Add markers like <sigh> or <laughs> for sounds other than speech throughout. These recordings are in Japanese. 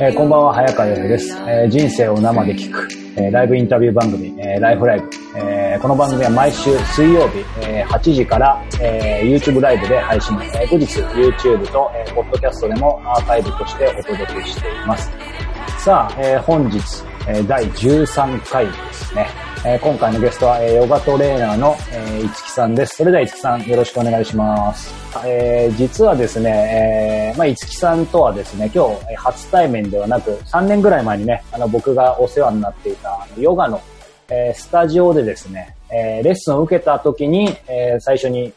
えー、こんばんは、早川洋平です、えー。人生を生で聞く、えー、ライブインタビュー番組、えー、ライフライブ。えー、この番組は毎週水曜日、えー、8時から、えー、YouTube ライブで配信、えー、後日 YouTube と、えー、ポッドキャストでもアーカイブとしてお届けしています。さあ、えー、本日、えー、第13回ですね。えー、今回のゲストは、えー、ヨガトレーナーの、えー、いつきさんです。それでは、いつきさん、よろしくお願いします。えー、実はですね、えー、まあ、いつきさんとはですね、今日、初対面ではなく、3年ぐらい前にね、あの、僕がお世話になっていた、ヨガの、えー、スタジオでですね、えー、レッスンを受けた時に、えー、最初に、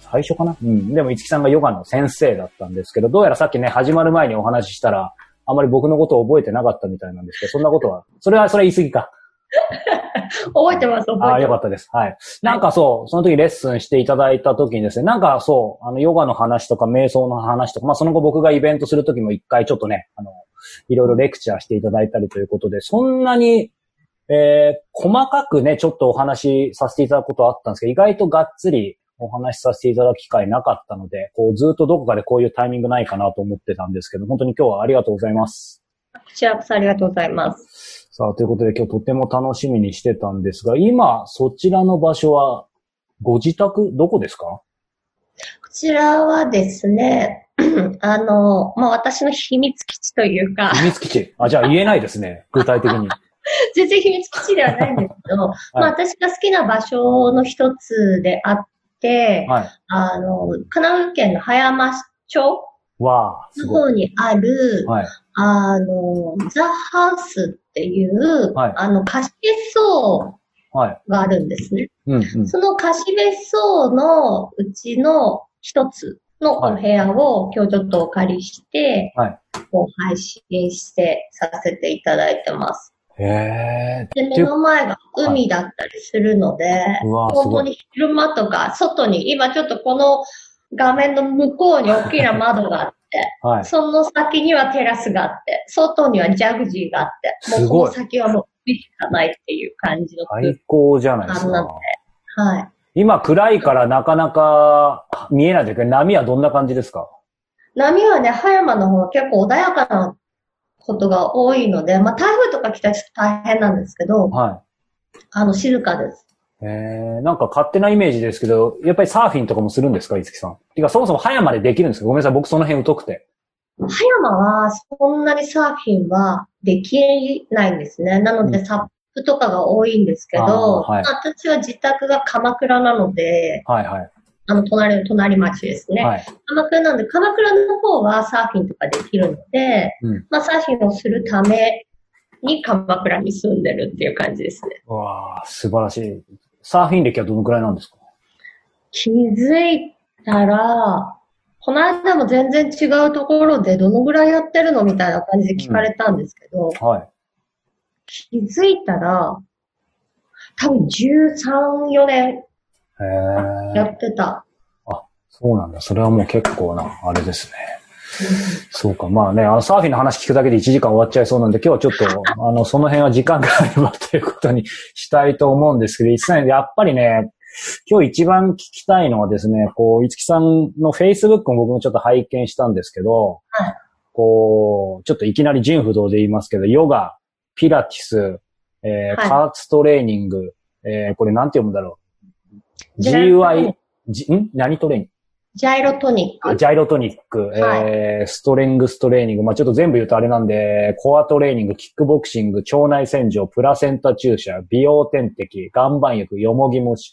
最初かな？うん。でも、いつきさんがヨガの先生だったんですけど、どうやらさっきね、始まる前にお話ししたら、あまり僕のことを覚えてなかったみたいなんですけど、そんなことは、それは、それは言い過ぎか。<laughs> 覚えてます、覚えてます。ああ、よかったです。はい。なんかそう、その時レッスンしていただいた時にですね、なんかそう、あの、ヨガの話とか瞑想の話とか、まあその後僕がイベントする時も一回ちょっとね、あの、いろいろレクチャーしていただいたりということで、そんなに、えー、細かくね、ちょっとお話しさせていただくことはあったんですけど、意外とがっつりお話しさせていただく機会なかったので、こうずっとどこかでこういうタイミングないかなと思ってたんですけど、本当に今日はありがとうございます。こちらこそありがとうございます。さあ、ということで今日とても楽しみにしてたんですが、今、そちらの場所は、ご自宅、どこですか？こちらはですね、<clears throat> あの、まあ、私の秘密基地というか。秘密基地？あ、じゃあ言えないですね、<laughs> 具体的に。全然秘密基地ではないんですけど、<laughs> はい、まあ、私が好きな場所の一つであって、はい、あの、神奈川県の葉山町わの方にある、はい、あの、ザ・ハウスっていう、はい、あの、貸別荘があるんですね。うんうん、その貸別荘のうちの一つのお部屋を今日ちょっとお借りして、はい、こう配信してさせていただいてます。へで、目の前が海だったりするので、はい、本当に昼間とか外に、今ちょっとこの画面の向こうに大きな窓があって、はい、その先にはテラスがあって、外にはジャグジーがあって、もうこの先はもう海しかないっていう感じの最高じゃないですか。はい。今暗いからなかなか見えないけど、波はどんな感じですか？波はね、葉山の方は結構穏やかなことが多いので、まあ台風とか来たらちょっと大変なんですけど、はい。あの、静かです。えー、なんか勝手なイメージですけど、やっぱりサーフィンとかもするんですか、いつきさん？てか、そもそも葉山でできるんですか？ごめんなさい、僕その辺疎くて。葉山は、そんなにサーフィンはできないんですね。なので、サップとかが多いんですけど、はい、私は自宅が鎌倉なので、はいはい。あの、隣の隣町ですね。はい、鎌倉なんで、鎌倉の方はサーフィンとかできるので、うん、まあ、サーフィンをするために鎌倉に住んでるっていう感じですね。わあ、素晴らしい。サーフィン歴はどのくらいなんですか？気づいたら、この間も全然違うところでどのぐらいやってるのみたいな感じで聞かれたんですけど、うん、はい。気づいたら、多分13、4年やってた。あ、そうなんだ。それはもう結構な、あれですね。そうか。まあね、あの、サーフィンの話聞くだけで1時間終わっちゃいそうなんで、今日はちょっと、あの、その辺は時間があればということにしたいと思うんですけど、一切やっぱりね、今日一番聞きたいのはですね、こう、いつきさんの Facebook も僕もちょっと拝見したんですけど、はい、こう、ちょっといきなり人不動で言いますけど、ヨガ、ピラティス、えー、はい、カーツトレーニング、えー、これなんて読むんだろう。GUI、G、ん？何トレーニング？ジャイロトニック。ジャイロトニック、はい、えー、ストレングストレーニング。まあちょっと全部言うとあれなんで、コアトレーニング、キックボクシング、腸内洗浄、プラセンタ注射、美容点滴、岩盤浴、よもぎ蒸し、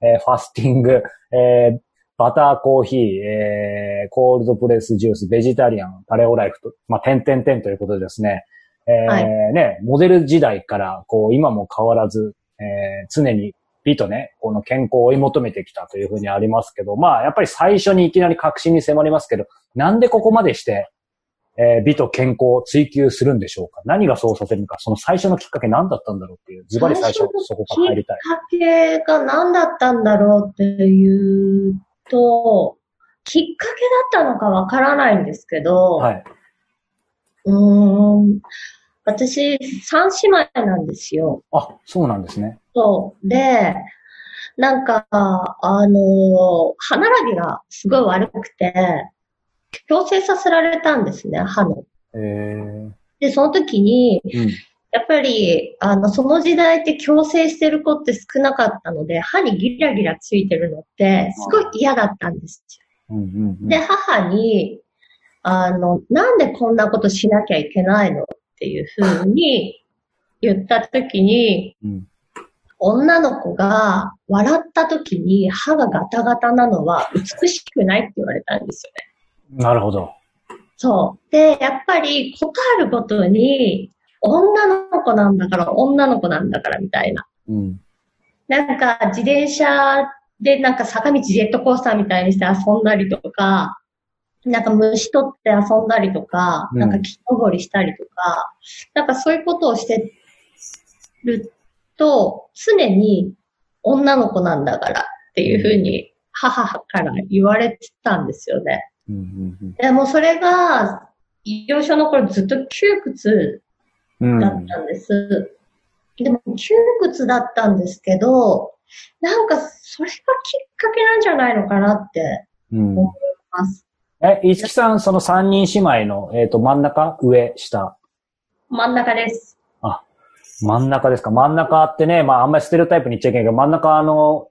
えー、ファスティング、えー、バターコーヒー、えー、コールドプレスジュース、ベジタリアン、パレオライフと、まあ、点々点ということでですね、えー、はい、ね、モデル時代から、こう、今も変わらず、えー、常に美とね、この健康を追い求めてきたというふうにありますけど、まあ、やっぱり最初にいきなり確信に迫りますけど、なんでここまでして、えー、美と健康を追求するんでしょうか？何がそうさせるのか？その最初のきっかけ何だったんだろうっていう、ズバリ最初そこから入りたい。きっかけが何だったんだろうっていうと、きっかけだったのかわからないんですけど、はい。うん。私、三姉妹なんですよ。あ、そうなんですね。そう。で、なんか、あの、歯並びがすごい悪くて、矯正させられたんですね、歯の。へで、その時に、うんやっぱり、あの、その時代って強制してる子って少なかったので、歯にギラギラついてるのって、すごい嫌だったんですよ。うんうんうん、で、母に、あの、なんでこんなことしなきゃいけないのっていうふうに言った時に、うん、女の子が笑った時に歯がガタガタなのは美しくないって言われたんですよね。なるほど。そう。で、やっぱり、ことあるごとに、女の子なんだから、女の子なんだからみたいな。うん。なんか、自転車でなんか坂道ジェットコースターみたいにして遊んだりとか、なんか虫取って遊んだりとか、うん、なんか木登りしたりとか、なんかそういうことをしてると、常に女の子なんだからっていうふうに母から言われてたんですよね。うんうんうん、でもそれが、幼少の頃ずっと窮屈だったんです。うん、でも窮屈だったんですけど、なんかそれがきっかけなんじゃないのかなって思います。うん、え、いつきさん、その三人姉妹の、えっ、ー、と、真ん中上下？真ん中です。あ、真ん中ですか？真ん中ってね、まああんまりステレオタイプに言っちゃいけないけど、真ん中あの、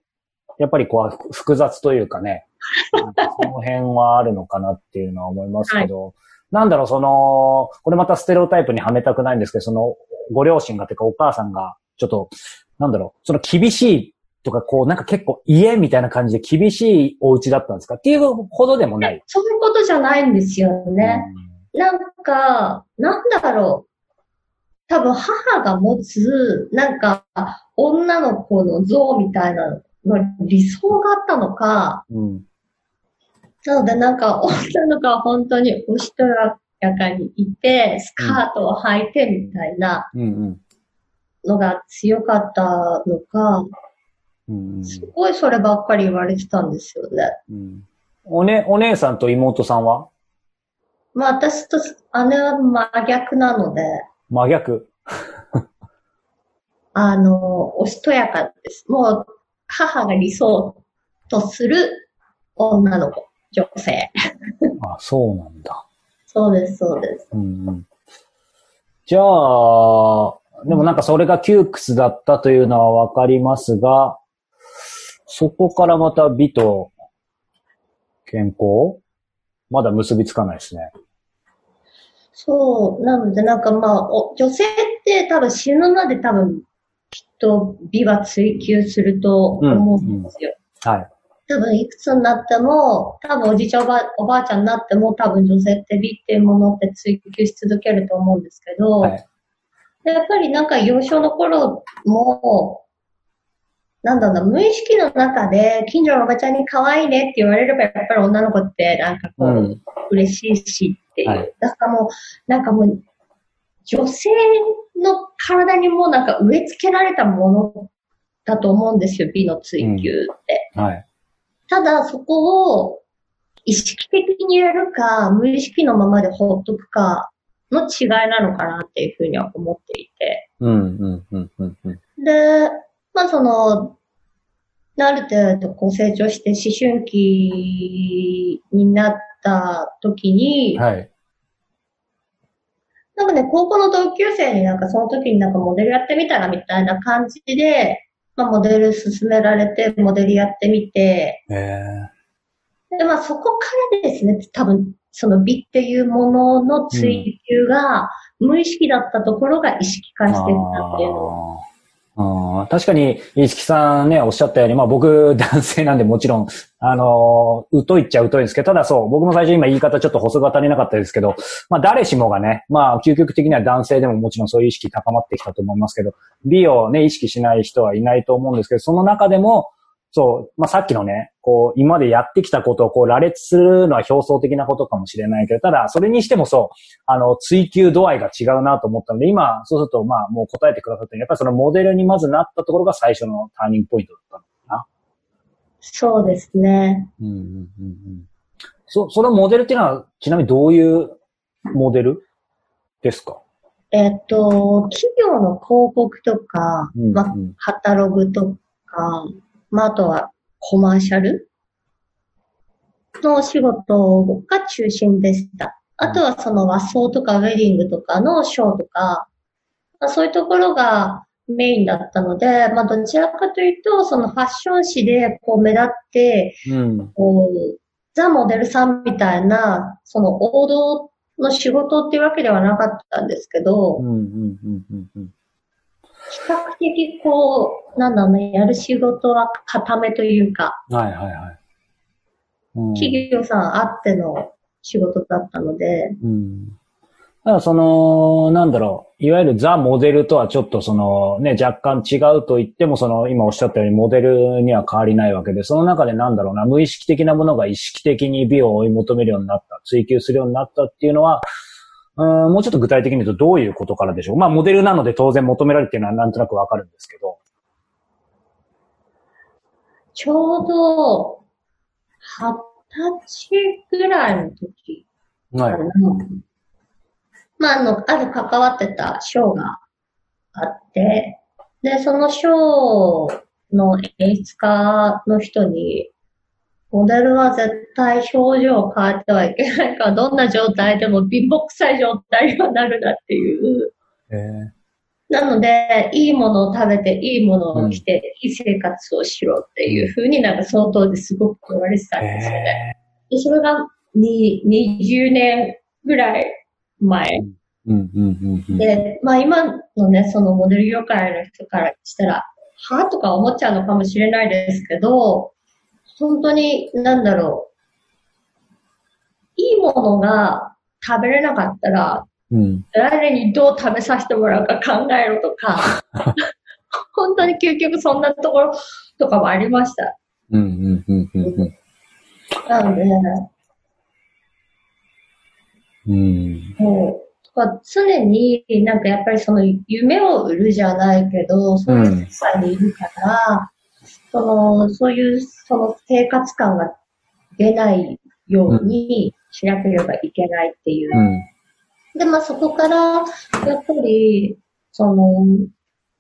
やっぱりこう、複雑というかね、<laughs> その辺はあるのかなっていうのは思いますけど、はいなんだろう、その、これまたステレオタイプにはめたくないんですけど、その、ご両親が、てかお母さんが、ちょっと、なんだろう、その厳しいとか、こう、なんか結構家みたいな感じで厳しいお家だったんですか？っていうほどでもない。そういうことじゃないんですよね。うん、なんか、なんだろう。多分母が持つ、なんか、女の子の像みたいなの理想があったのか、うん。そうだ、なんか女の子は本当におしとやかにいて、スカートを履いてみたいなのが強かったのか、すごいそればっかり言われてたんですよね。うん、おね、お姉さんと妹さんは？まあ私と姉は真逆なので。真逆あの、おしとやかです。もう母が理想とする女の子。女性。<laughs> あ、そうなんだ。そうです、そうです。うんうん、じゃあ、でもなんかそれが窮屈だったというのはわかりますが、そこからまた美と健康？まだ結びつかないですね。そう。なのでなんかまあ、女性って多分死ぬまで多分きっと美は追求すると思うんですよ。うんうん、はい。多分いくつになっても、多分おじいちゃんおばおばあちゃんになっても、多分女性って美っていうものって追求し続けると思うんですけど、はい、やっぱりなんか幼少の頃も、なんだろう、無意識の中で近所のおばちゃんに可愛いねって言われれば、やっぱり女の子ってなんかこう、うん、嬉しいしっていう。はい、だからもう、なんかもう、女性の体にもなんか植え付けられたものだと思うんですよ、美の追求って。うん、はいただそこを意識的にやるか、無意識のままで放っとくかの違いなのかなっていうふうには思っていて。うんうんうんうんうん、で、まあその、ある程度こう成長して思春期になった時に、はい。なんかね、高校の同級生になんかその時になんかモデルやってみたらみたいな感じで、まあ、モデル勧められて、モデルやってみて、で、まあ、そこからですね、多分、その美っていうものの追求が、無意識だったところが意識化していったっていうのあ確かに、いつきさんね、おっしゃったように、まあ僕、<laughs> 男性なんでもちろん、あのー、疎いっちゃ疎いんですけど、ただそう、僕も最初今言い方ちょっと細が足りなかったですけど、まあ誰しもがね、まあ究極的には男性でももちろんそういう意識高まってきたと思いますけど、美をね、意識しない人はいないと思うんですけど、その中でも、そう、まあ、さっきのね、こう、今までやってきたことをこう、羅列するのは表層的なことかもしれないけど、ただ、それにしてもそう、あの、追求度合いが違うなと思ったので、今、そうすると、まあ、もう答えてくださったやっぱりそのモデルにまずなったところが最初のターニングポイントだったのかな。そうですね。うんうんうんうん。そ、そのモデルっていうのは、ちなみにどういうモデルですか？えっと、企業の広告とか、うんうん、まあ、カタログとか、まあ、あとはコマーシャル？のお仕事が中心でした。あとはその和装とかウェディングとかのショーとか、まあ、そういうところがメインだったので、まあどちらかというと、そのファッション誌でこう目立って、うん、こうザ・モデルさんみたいな、その王道の仕事っていうわけではなかったんですけど、うんうんうんうんうん、比較的こう、なんだろうね、やる仕事は固めというか、はいはいはい。うん、企業さんあっての仕事だったので、うん。だからその、なんだろう、いわゆるザ・モデルとはちょっとそのね、若干違うと言っても、その今おっしゃったようにモデルには変わりないわけで、その中でなんだろうな、無意識的なものが意識的に美を追い求めるようになった、追求するようになったっていうのは、うん、もうちょっと具体的に言うとどういうことからでしょうまあ、モデルなので当然求められていうのはなんとなくわかるんですけど。ちょうど、二十歳ぐらいの時はい。まあ、あの、ある関わってたショーがあって、で、そのショーの演出家の人に、モデルは絶対表情を変えてはいけないから、どんな状態でも貧乏臭い状態にはなるなっていう。なので、いいものを食べて、いいものを着て、うん、いい生活をしろっていうふうになんかその当時すごく言われてたんですよね。でそれがに20年ぐらい前。で、まあ今のね、そのモデル業界の人からしたら、はとか思っちゃうのかもしれないですけど、本当に、なんだろう。いいものが食べれなかったら、うん、来年にどう食べさせてもらうか考えろとか、<laughs> 本当に究極そんなところとかもありました。うんうんうんうん、なので、うん、もう常になんかやっぱりその夢を売るじゃないけど、そういう世界にいるから、うん、その、そういうその生活感が出ないようにしなければいけないっていう。うん、で、まあそこから、やっぱり、その、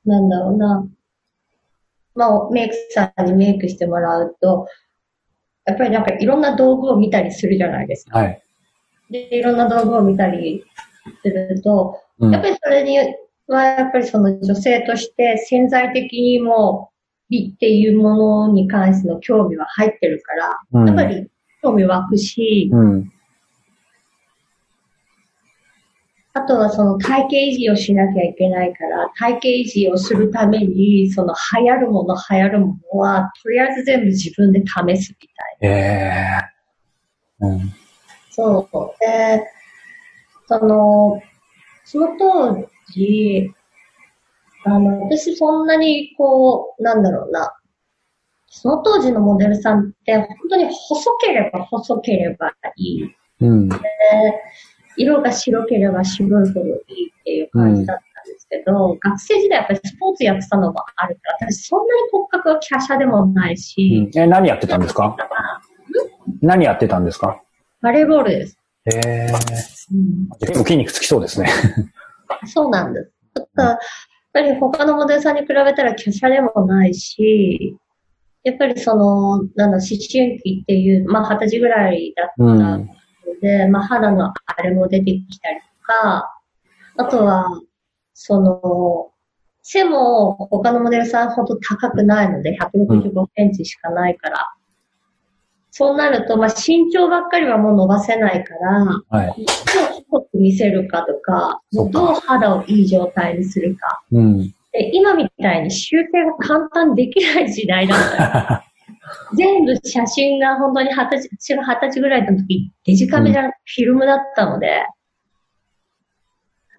なんだろうな、まあメイクさんにメイクしてもらうと、やっぱりなんかいろんな道具を見たりするじゃないですか。はい。で、いろんな道具を見たりすると、うん、やっぱりそれには、やっぱりその女性として潜在的にも美っていうものに関しての興味は入ってるから、うん、やっぱり興味湧くし、うん、あとはその体型維持をしなきゃいけないから、体型維持をするために、その流行るもの流行るものは、とりあえず全部自分で試すみたいな。えーうん、そう。で、その、その当時、あの、私そんなにこう、なんだろうな、その当時のモデルさんって本当に細ければ細ければいい。うん、で色が白ければ白いほどいいっていう感じだったんですけど、うん、学生時代やっぱりスポーツやってたのもあるから、私そんなに骨格は華奢でもないし。うん、え、何やってたんですか？何やってたんですか？バレーボールです。へえー。うん、結構筋肉つきそうですね。そうなんです。やっぱり他のモデルさんに比べたら華奢でもないし、やっぱりその、なんだ、思春期っていう、まあ二十歳ぐらいだったので、うん、まあ肌のあれも出てきたりとか、あとは、その、背も他のモデルさんほど高くないので、165センチしかないから、そうなると、まあ、身長ばっかりはもう伸ばせないから、はい、く見せるかとか、どう肌をいい状態にするか。うん、で今みたいに修正が簡単できない時代だった。<laughs> 全部写真が本当に二十歳、二十歳ぐらいの時、デジカメじゃなくてフィルムだったので、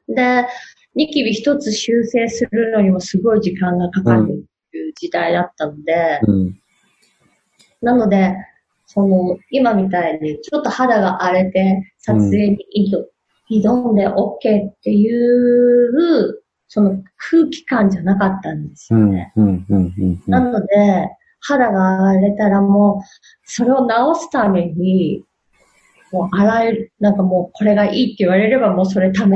うん、で、ニキビ一つ修正するのにもすごい時間がかかるっていう時代だったので、うん、なので、その、今みたいにちょっと肌が荒れて撮影に挑んで OK っていう、その空気感じゃなかったんですよね。なので、肌が荒れたらもう、それを直すために、もう洗える、なんかもうこれがいいって言われればもうそれ試す。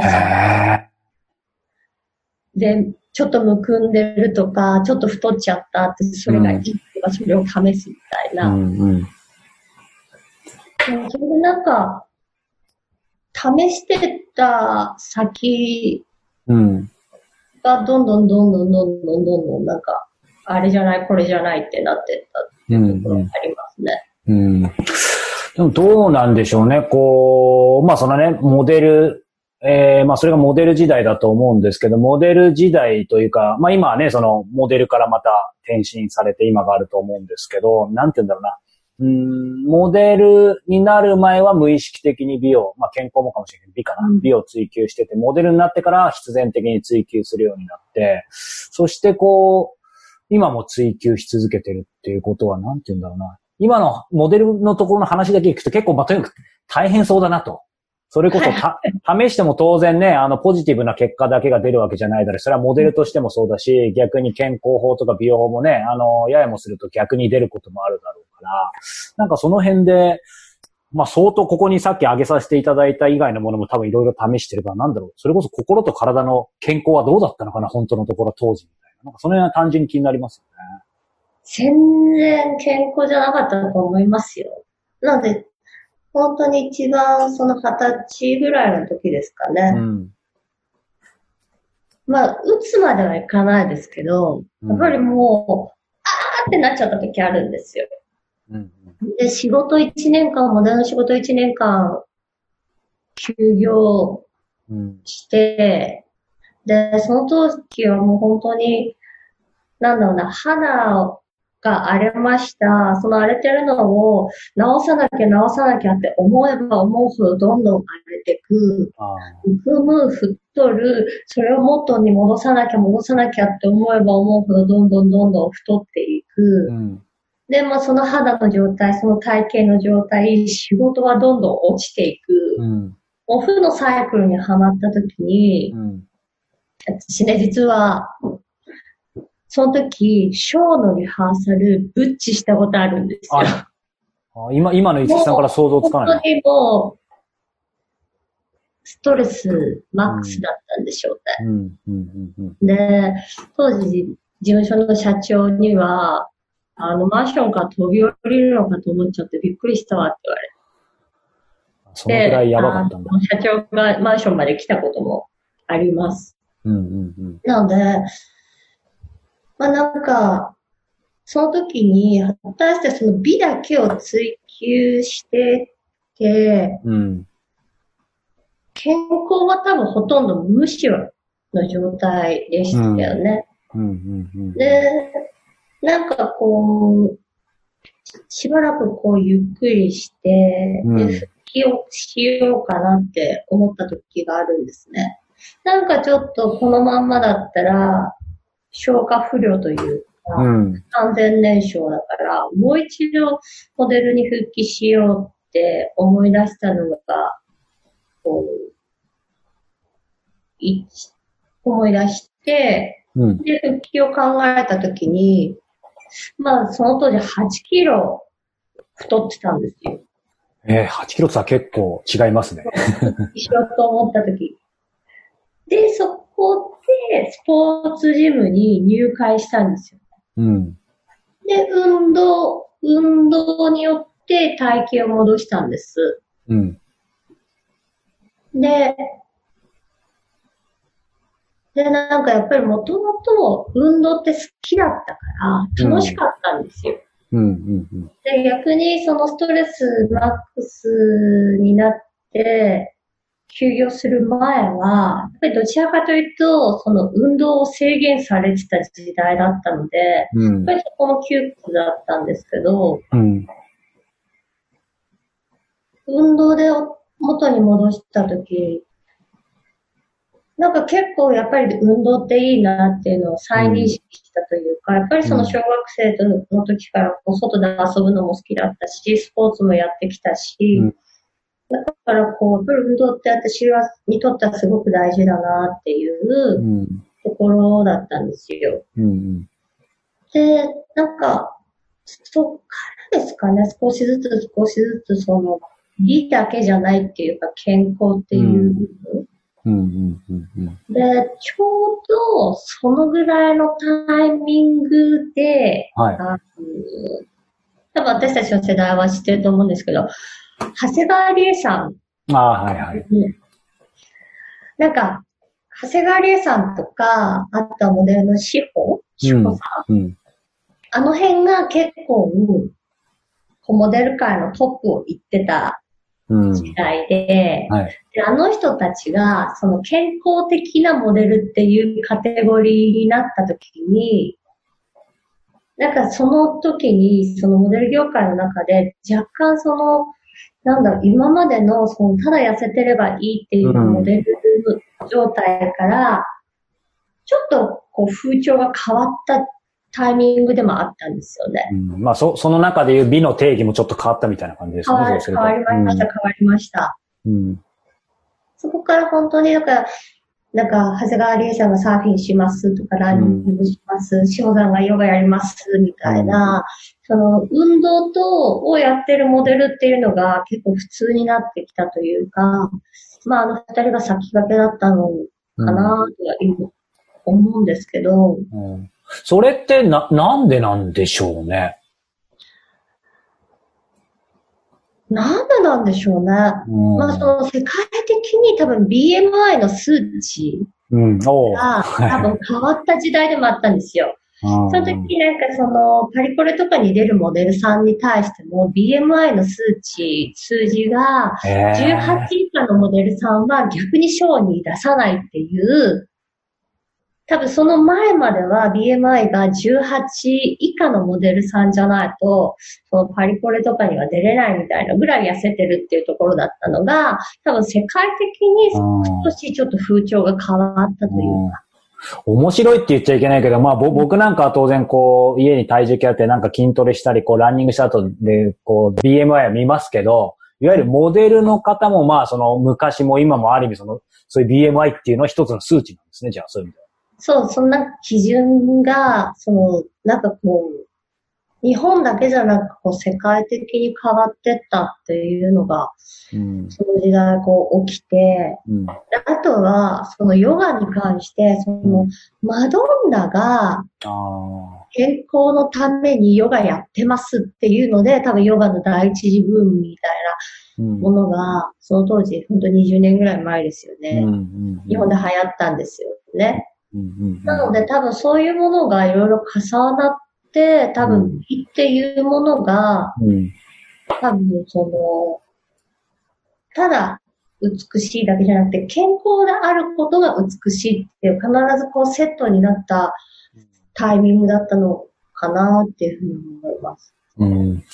で、ちょっとむくんでるとか、ちょっと太っちゃったって、それがいいとか、それを試すみたいな。うんうんそれでなんか、試してた先がどんどんどんどんどんどんどんどんなんか、あれじゃない、これじゃないってなってったっていうところがありますね。うん、うんでもどうなんでしょうね。こう、まあそのね、モデル、えー、まあそれがモデル時代だと思うんですけど、モデル時代というか、まあ今はね、そのモデルからまた転身されて今があると思うんですけど、なんて言うんだろうな。うん、モデルになる前は無意識的に美を、まあ健康もかもしれない美かな、美を追求してて、モデルになってから必然的に追求するようになって、そしてこう、今も追求し続けてるっていうことは、なんて言うんだろうな。今のモデルのところの話だけ聞くと結構、まあ、とにかく大変そうだなと。それこそ <laughs> た、試しても当然ね、あの、ポジティブな結果だけが出るわけじゃないだろう。それはモデルとしてもそうだし、逆に健康法とか美容法もね、あの、ややもすると逆に出ることもあるだろうから、なんかその辺で、まあ相当ここにさっき挙げさせていただいた以外のものも多分いろいろ試してるから、なんだろう。それこそ心と体の健康はどうだったのかな、本当のところ当時みたいな。なんかその辺は単純に気になりますよね。全然健康じゃなかったと思いますよ。なので、本当に一番その二十歳ぐらいの時ですかね。うん、まあ、打つまではいかないですけど、やっぱりもう、あーってなっちゃった時あるんですよ。うん、で、仕事一年間、モデルの仕事一年間、休業して、うん、で、その時はもう本当に、なんだろうな、肌を、が荒れました。その荒れてるのを直さなきゃ直さなきゃって思えば思うほどどんどん荒れてく。踏む、太る、それを元に戻さなきゃ戻さなきゃって思えば思うほどどんどんどんどん太っていく。うん、で、まあその肌の状態、その体型の状態、仕事はどんどん落ちていく。うん、オフのサイクルにはまった時に、うん、私ね、実は、その時、ショーのリハーサル、ブッチしたことあるんですよ。あ今、今の一さんから想像つかない。本当にもう、ストレスマックスだったんでしょうね。で、当時、事務所の社長には、あの、マンションから飛び降りるのかと思っちゃってびっくりしたわって言われて。そのくらいやばかったんだ。社長がマンションまで来たこともあります。うんうんうん、なので、まあなんか、その時に、果たしてその美だけを追求してて、うん、健康は多分ほとんど無視の状態でしたよね。で、なんかこう、しばらくこうゆっくりして、うん、で復帰をしようかなって思った時があるんですね。なんかちょっとこのまんまだったら、消化不良というか、うん、完全燃焼だから、もう一度モデルに復帰しようって思い出したのが、こう、い思い出して、うん、で、復帰を考えたときに、まあ、その当時8キロ太ってたんですよ。えー、8キロって結構違いますね。一緒と思ったとき。で、そこで、スポーツジムに入会したんですよ。うん。で、運動、運動によって体型を戻したんです。うん。で、で、なんかやっぱりもともと運動って好きだったから楽しかったんですよ。うんうんうん、で逆にそのストレスマックスになって、休業する前は、やっぱりどちらかというと、その運動を制限されてた時代だったので、うん、やっぱりそこも窮屈だったんですけど、うん、運動で元に戻した時、なんか結構やっぱり運動っていいなっていうのを再認識したというか、やっぱりその小学生の時から外で遊ぶのも好きだったし、スポーツもやってきたし、うんだからこう、やっぱり運動って私は、にとってはすごく大事だなっていうところだったんですよ。うん。うん、で、なんか、そっからですかね、少しずつ少しずつその、美だけじゃないっていうか、健康っていう部分。で、ちょうどそのぐらいのタイミングで、はい、多分私たちの世代は知ってると思うんですけど、長谷川理恵さん。ああ、はいはい。なんか、長谷川理恵さんとか、あとはモデルの志保志保さん、うんうん、あの辺が結構、モデル界のトップを行ってた時代で、うんはい、であの人たちが、その健康的なモデルっていうカテゴリーになった時に、なんかその時に、そのモデル業界の中で、若干その、なんだろう、今までの、その、ただ痩せてればいいっていうモデル状態から、ちょっとこう風潮が変わったタイミングでもあったんですよね。うん、まあそ、その中でいう美の定義もちょっと変わったみたいな感じですね。はい、変わりました、変わりました。うん。そこから本当になんか、なんか、長谷川理恵さんがサーフィンしますとか、ランニングします、志、う、保、ん、さんがヨガやりますみたいな、うん、その、運動と、をやってるモデルっていうのが結構普通になってきたというか、まあ、あの二人が先駆けだったのかなと思うんですけど、うん、それってな、なんでなんでしょうね。なんでなんでしょうね。うん、まあ、その世界的に多分 BMI の数値が多分変わった時代でもあったんですよ。その時なんかそのパリコレとかに出るモデルさんに対しても BMI の数値、数字が18以下のモデルさんは逆に賞に出さないっていう多分その前までは BMI が18以下のモデルさんじゃないと、そのパリコレとかには出れないみたいなぐらい痩せてるっていうところだったのが、多分世界的に少しちょっと風潮が変わったというか。面白いって言っちゃいけないけど、まあ、僕なんかは当然こう、家に体重計あってなんか筋トレしたり、こう、ランニングした後で、こう、BMI は見ますけど、いわゆるモデルの方もまあ、その昔も今もある意味その、そういう BMI っていうのは一つの数値なんですね、じゃあ、そういう意味では。そう、そんな基準が、その、なんかこう、日本だけじゃなく、こう、世界的に変わってったっていうのが、うん、その時代こう起きて、うん、あとは、そのヨガに関して、その、マドンナが、健康のためにヨガやってますっていうので、多分ヨガの第一次ブームみたいなものが、その当時、本当20年ぐらい前ですよね。日本で流行ったんですよね。なので多分そういうものがいろいろ重なって、多分美っていうものが、多分その、ただ美しいだけじゃなくて、健康であることが美しいっていう、必ずこうセットになったタイミングだったのかなっていうふうに思います。うん。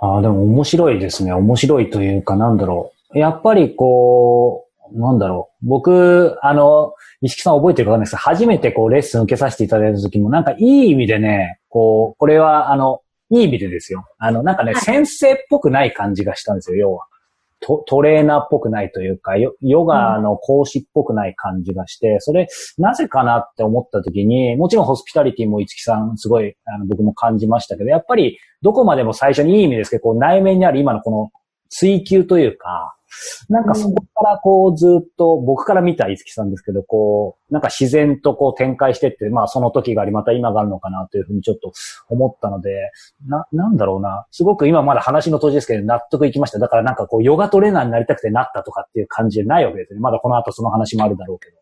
ああ、でも面白いですね。面白いというか、なんだろう。やっぱりこう、なんだろう。僕、あの、石木さん覚えてるかわかんないですけど、初めてこうレッスン受けさせていただいた時も、なんかいい意味でね、こう、これはあの、いい意味でですよ。あの、なんかね、はい、先生っぽくない感じがしたんですよ、要は。トトレーナーっぽくないというか、ヨヨガの講師っぽくない感じがして、それ、なぜかなって思った時に、もちろんホスピタリティも五木さんすごい、あの、僕も感じましたけど、やっぱり、どこまでも最初にいい意味ですけど、こう内面にある今のこの追求というか、なんかそこからこうずっと、僕から見た五木さんですけど、こう、なんか自然とこう展開してって、まあその時があり、また今があるのかなというふうにちょっと思ったので、な、なんだろうな。すごく今まだ話の途中ですけど、納得いきました。だからなんかこう、ヨガトレーナーになりたくてなったとかっていう感じじゃないわけですね。まだこの後その話もあるだろうけど。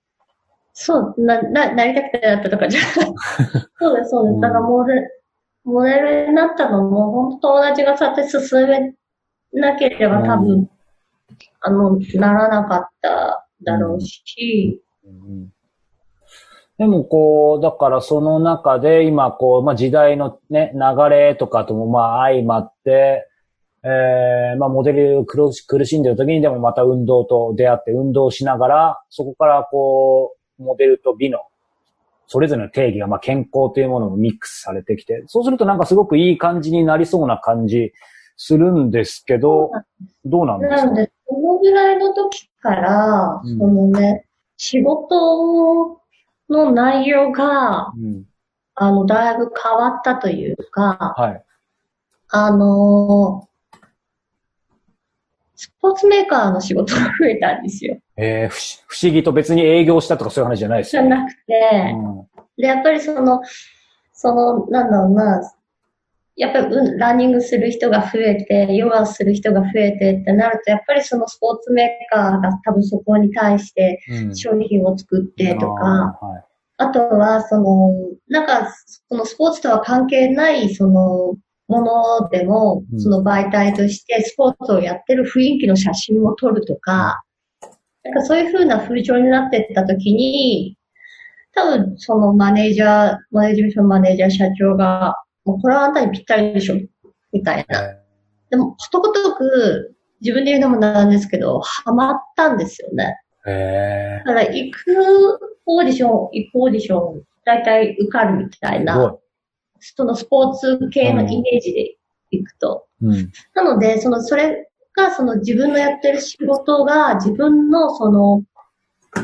そう、な、な、なりたくてなったとかじゃない。<laughs> そうです、そうです。だからモデル、モデルになったのも、本当友達がそうやって進めなければ多分、あの、ならなかっただろうし、うんでもこう、だからその中で今こう、まあ時代のね、流れとかともまあ相まって、えー、まあモデル苦しんでる時にでもまた運動と出会って運動しながら、そこからこう、モデルと美の、それぞれの定義がまあ健康というものもミックスされてきて、そうするとなんかすごくいい感じになりそうな感じするんですけど、どうなんですか？ぐらいの時から、うん、そのね、仕事の内容が、うん、あの、だいぶ変わったというか、はい、あのスポーツメーカーの仕事が増えたんですよ。えー、不思議と別に営業したとかそういう話じゃないですよ、ね。じゃなくて、うん、で、やっぱりその、その、なんだろうな、やっぱり、うん、ランニングする人が増えて、ヨガをする人が増えてってなると、やっぱりそのスポーツメーカーが多分そこに対して商品を作ってとか、うんああとは、その、なんか、そのスポーツとは関係ない、その、ものでも、その媒体としてスポーツをやってる雰囲気の写真を撮るとか、なんかそういう風な風潮になっていったときに、多分そのマネージャー、マネージメントマネージャー社長が、もうこれはあんたにぴったりでしょ、みたいな。でも、ことごとく、自分で言うのもなんですけど、ハマったんですよね。へだから、行くオーディション、行くオーディション、だいたい受かるみたいな、そのスポーツ系のイメージで行くと。うん、なので、その、それが、その自分のやってる仕事が、自分のその、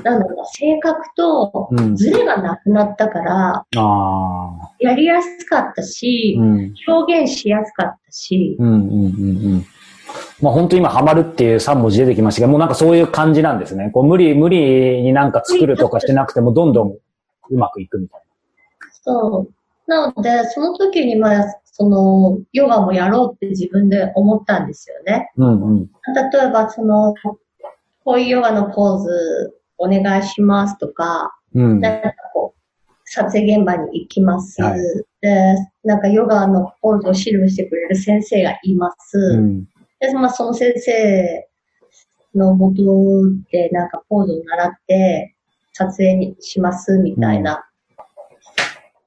なんだろうな、性格とズレがなくなったから、うん、やりやすかったし、うん、表現しやすかったし、うんうんうんうんまあ本当今ハマるっていう3文字出てきましたけど、もうなんかそういう感じなんですね。こう無理、無理になんか作るとかしてなくてもどんどんうまくいくみたいな。そう。なので、その時にまあ、その、ヨガもやろうって自分で思ったんですよね。うんうん。例えば、その、こういうヨガのポーズお願いしますとか、うん、なんかこう、撮影現場に行きます。はい、で、なんかヨガのポーズを指導してくれる先生がいます。うん、で、まあその先生のもとでなんかポーズを習って撮影にしますみたいな。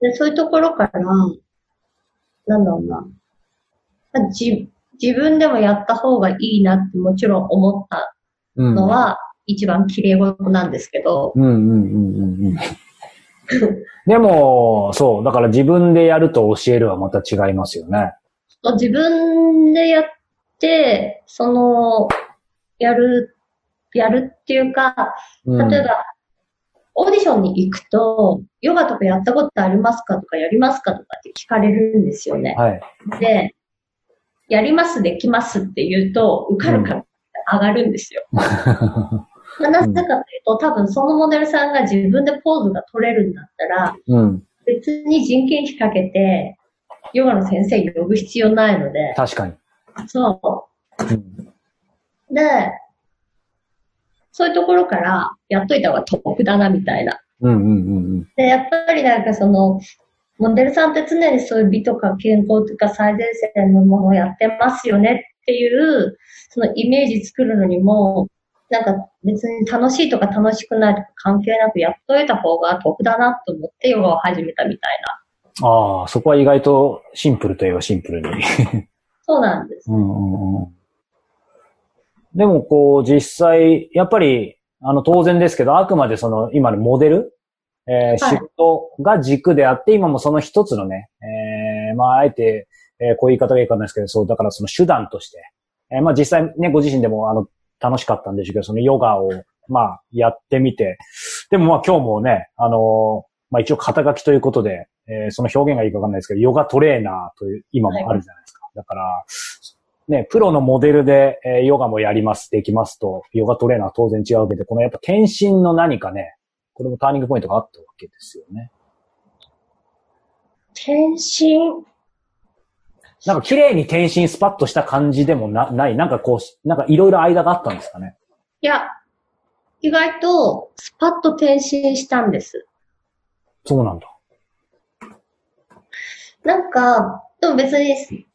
うん、で、そういうところから、なんだろうな。自自分でもやった方がいいなってもちろん思ったのは、一番綺麗事なんですけど。うんうんうんうんうん。<laughs> でも、そう、だから自分でやると教えるはまた違いますよね。自分でやって、その、やる、やるっていうか、例えば、うん、オーディションに行くと、ヨガとかやったことありますかとかやりますかとかって聞かれるんですよね。はい。で、やります、できますって言うと、受かるから上がるんですよ。<laughs> なぜかというと、多分そのモデルさんが自分でポーズが取れるんだったら、うん、別に人件費かけて、ヨガの先生呼ぶ必要ないので。確かに。そう。うん、で、そういうところからやっといた方が得だな、みたいな。うんうんうん、で、やっぱりなんかその、モデルさんって常にそういう美とか健康とか最前線のものをやってますよねっていう、そのイメージ作るのにも、なんか別に楽しいとか楽しくないとか関係なくやっといた方が得だなと思ってヨガを始めたみたいな。ああ、そこは意外とシンプルといえばシンプルに。そうなんです。うんうん、でもこう実際、やっぱりあの当然ですけど、あくまでその今のモデル、えー、仕事が軸であって、今もその一つのね、えー、まああえて、えー、こういう言い方がいいかんないですけど、そう、だからその手段として、えー、まあ実際ね、ご自身でもあの楽しかったんでしょうけど、そのヨガを、まあ、やってみて。でもまあ今日もね、あのまあ一応肩書きということで、えー、その表現がいいかわかんないですけど、ヨガトレーナーという、今もあるじゃないですか。はい、だから、ね、プロのモデルで、えー、ヨガもやります、できますと、ヨガトレーナーは当然違うわけで、このやっぱ転身の何かね、これもターニングポイントがあったわけですよね。転身なんか綺麗に転身スパッとした感じでもなない？なんかこう、なんかいろいろ間があったんですかね？いや、意外とスパッと転身したんです。そうなんだ。なんか、でも別に、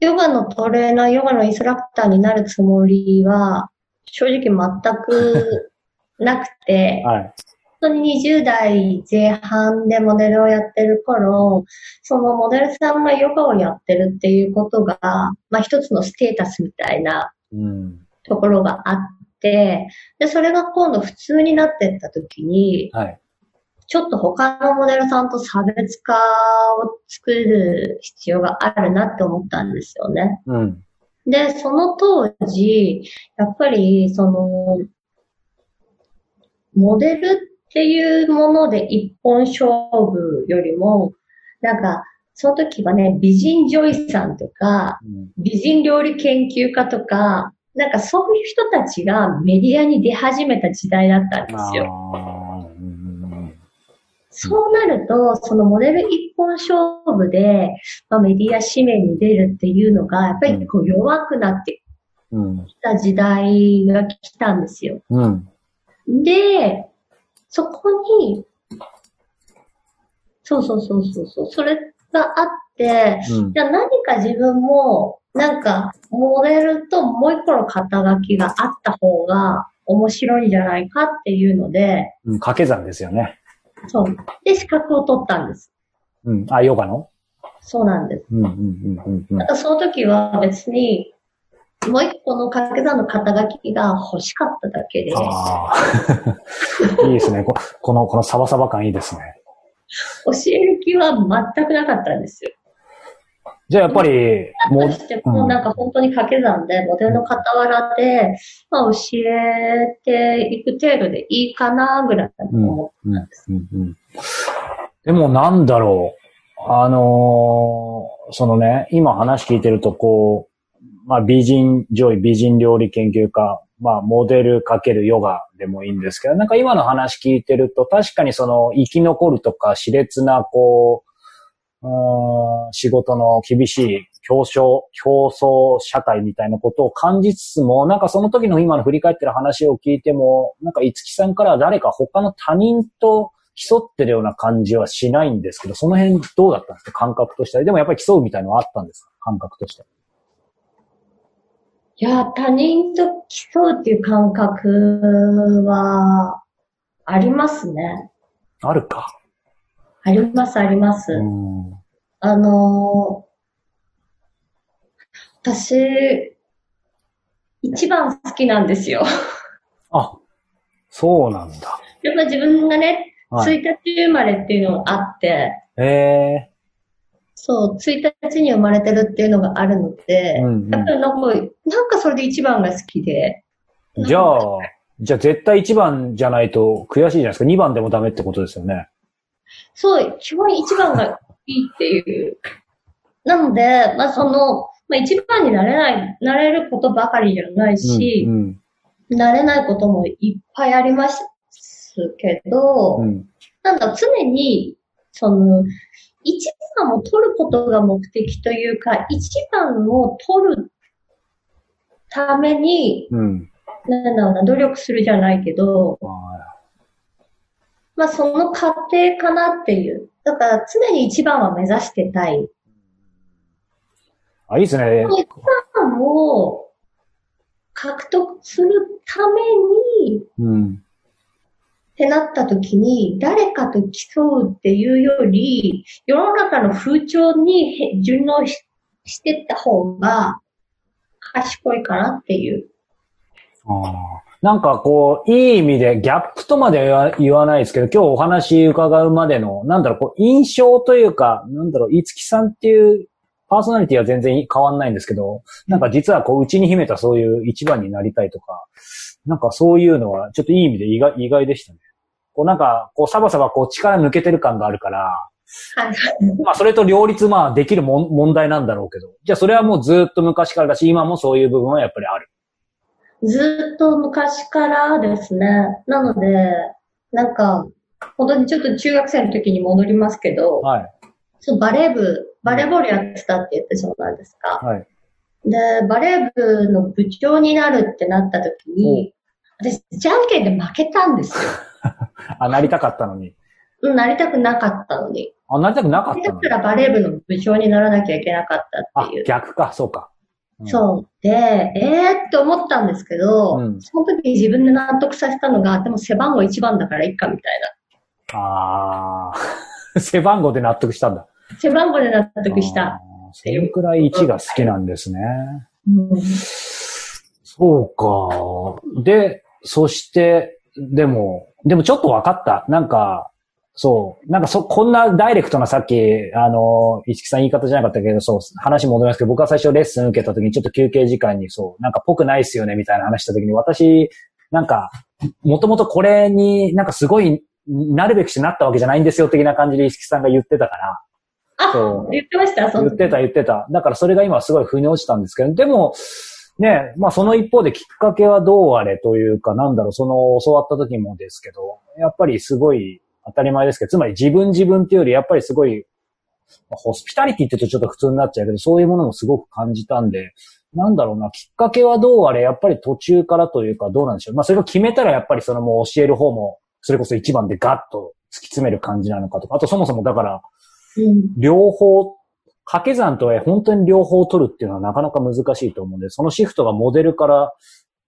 ヨガのトレーナー、ヨガのインストラクターになるつもりは、正直全くなくて、<laughs> はい、当に20代前半でモデルをやってる頃、そのモデルさんがヨガをやってるっていうことが、まあ一つのステータスみたいなところがあって、で、それが今度普通になってった時に、はい、ちょっと他のモデルさんと差別化を作る必要があるなって思ったんですよね。うん、で、その当時、やっぱり、その、モデルっていうもので一本勝負よりも、なんか、その時はね、美人女医さんとか、美人料理研究家とか、なんかそういう人たちがメディアに出始めた時代だったんですよ。そうなると、そのモデル一本勝負で、まあ、メディア紙面に出るっていうのが、やっぱりこう弱くなってきた時代が来たんですよ。うん、で、そこに、そうそうそうそうそう、それがあって、うん、じゃあ何か自分も、なんか、モデルともう一個の肩書きがあった方が面白いんじゃないかっていうので、うん、掛け算ですよね。そう。で、資格を取ったんです。うん。あ、ヨガの？そうなんです。うんうんうんうん。たその時は別に、もう一個の掛け算の肩書きが欲しかっただけで。ああ。<laughs> いいですねこ。この、このサバサバ感いいですね。教える気は全くなかったんですよ。じゃあやっぱり、もう。してもなんか本当に掛け算で、モデルの傍らで、まあ教えていく程度でいいかなぐらい思ってたんです。でもなんだろう。あのー、そのね、今話聞いてるとこう、まあ美人上位美人料理研究家、まあモデルかけるヨガでもいいんですけど、なんか今の話聞いてると確かにその生き残るとか熾烈なこう、うん仕事の厳しい競争、競争社会みたいなことを感じつつも、なんかその時の今の振り返ってる話を聞いても、なんか五木さんから誰か他の他人と競ってるような感じはしないんですけど、その辺どうだったんですか？感覚としては。でもやっぱり競うみたいなのはあったんですか？感覚としては。いや、他人と競うっていう感覚は、ありますね。あるか。あります、あります。あのー、私、一番好きなんですよ。あ、そうなんだ。やっぱ自分がね、はい、1日生まれっていうのがあって、へえそう、1日に生まれてるっていうのがあるので、うんうん、なんか、なんかそれで一番が好きで。じゃあ、じゃあ絶対一番じゃないと悔しいじゃないですか。二番でもダメってことですよね。そう、基本一番がいいっていう。なので、まあその、まあ一番になれない、なれることばかりじゃないし、うんうん、なれないこともいっぱいありますけど、うん、なんだ、常に、その、一番を取ることが目的というか、一番を取るために、うん、なんだろうな、努力するじゃないけど、まあその過程かなっていう。だから常に一番は目指してたい。あ、いいですね。一番を獲得するために、うん、ってなった時に、誰かと競うっていうより、世の中の風潮に順応ししてった方が賢いかなっていう。あ。なんかこう、いい意味でギャップとまでは言わないですけど、今日お話伺うまでの、なんだろう、こう、印象というか、なんだろう、いつきさんっていうパーソナリティは全然変わんないんですけど、なんか実はこう、内に秘めたそういう一番になりたいとか、なんかそういうのは、ちょっといい意味で意外意外でしたね。こうなんか、こう、サバサバこう、力抜けてる感があるから、はい。まあ、それと両立、まあ、できるも問題なんだろうけど、じゃあそれはもうずっと昔からだし、今もそういう部分はやっぱりある。ずっと昔からですね。なので、なんか、本当にちょっと中学生の時に戻りますけど、はい、そうバレー部、バレーボールやってたって言ってそうなんですか。はい、で、バレー部の部長になるってなった時に、私、じゃんけんで負けたんですよ。あ、なりたかったのに。うん、なりたくなかったのに。あ、なりたくなかった。だからバレー部の部長にならなきゃいけなかったっていう。あ、逆か、そうか。そう。で、えーって思ったんですけど、うん、その時に自分で納得させたのが、でも背番号1番だからいいかみたいな。ああ、<laughs> 背番号で納得したんだ。背番号で納得した。それくらい1が好きなんですね。うん、そうか。で、そして、でも、でもちょっと分かった。なんか、そう。なんかそ、こんなダイレクトなさっき、あの、市木さん言い方じゃなかったけど、そう、話戻りますけど、僕は最初レッスン受けた時にちょっと休憩時間にそう、なんかぽくないっすよね、みたいな話した時に、私、なんか、もともとこれになんかすごい、なるべくしてなったわけじゃないんですよ、的な感じで石木さんが言ってたから。あ、そう。言ってました言ってた、言ってた。だからそれが今すごい腑に落ちたんですけど、でも、ね、まあその一方できっかけはどうあれというか、なんだろう、その教わった時もですけど、やっぱりすごい、当たり前ですけど、つまり自分自分っていうより、やっぱりすごい、ホスピタリティって言うとちょっと普通になっちゃうけど、そういうものもすごく感じたんで、なんだろうな、きっかけはどうあれ、やっぱり途中からというかどうなんでしょう。まあそれが決めたらやっぱりそのもう教える方も、それこそ一番でガッと突き詰める感じなのかとか、あとそもそもだから、両方、掛け算と本当に両方取るっていうのはなかなか難しいと思うんで、そのシフトがモデルから、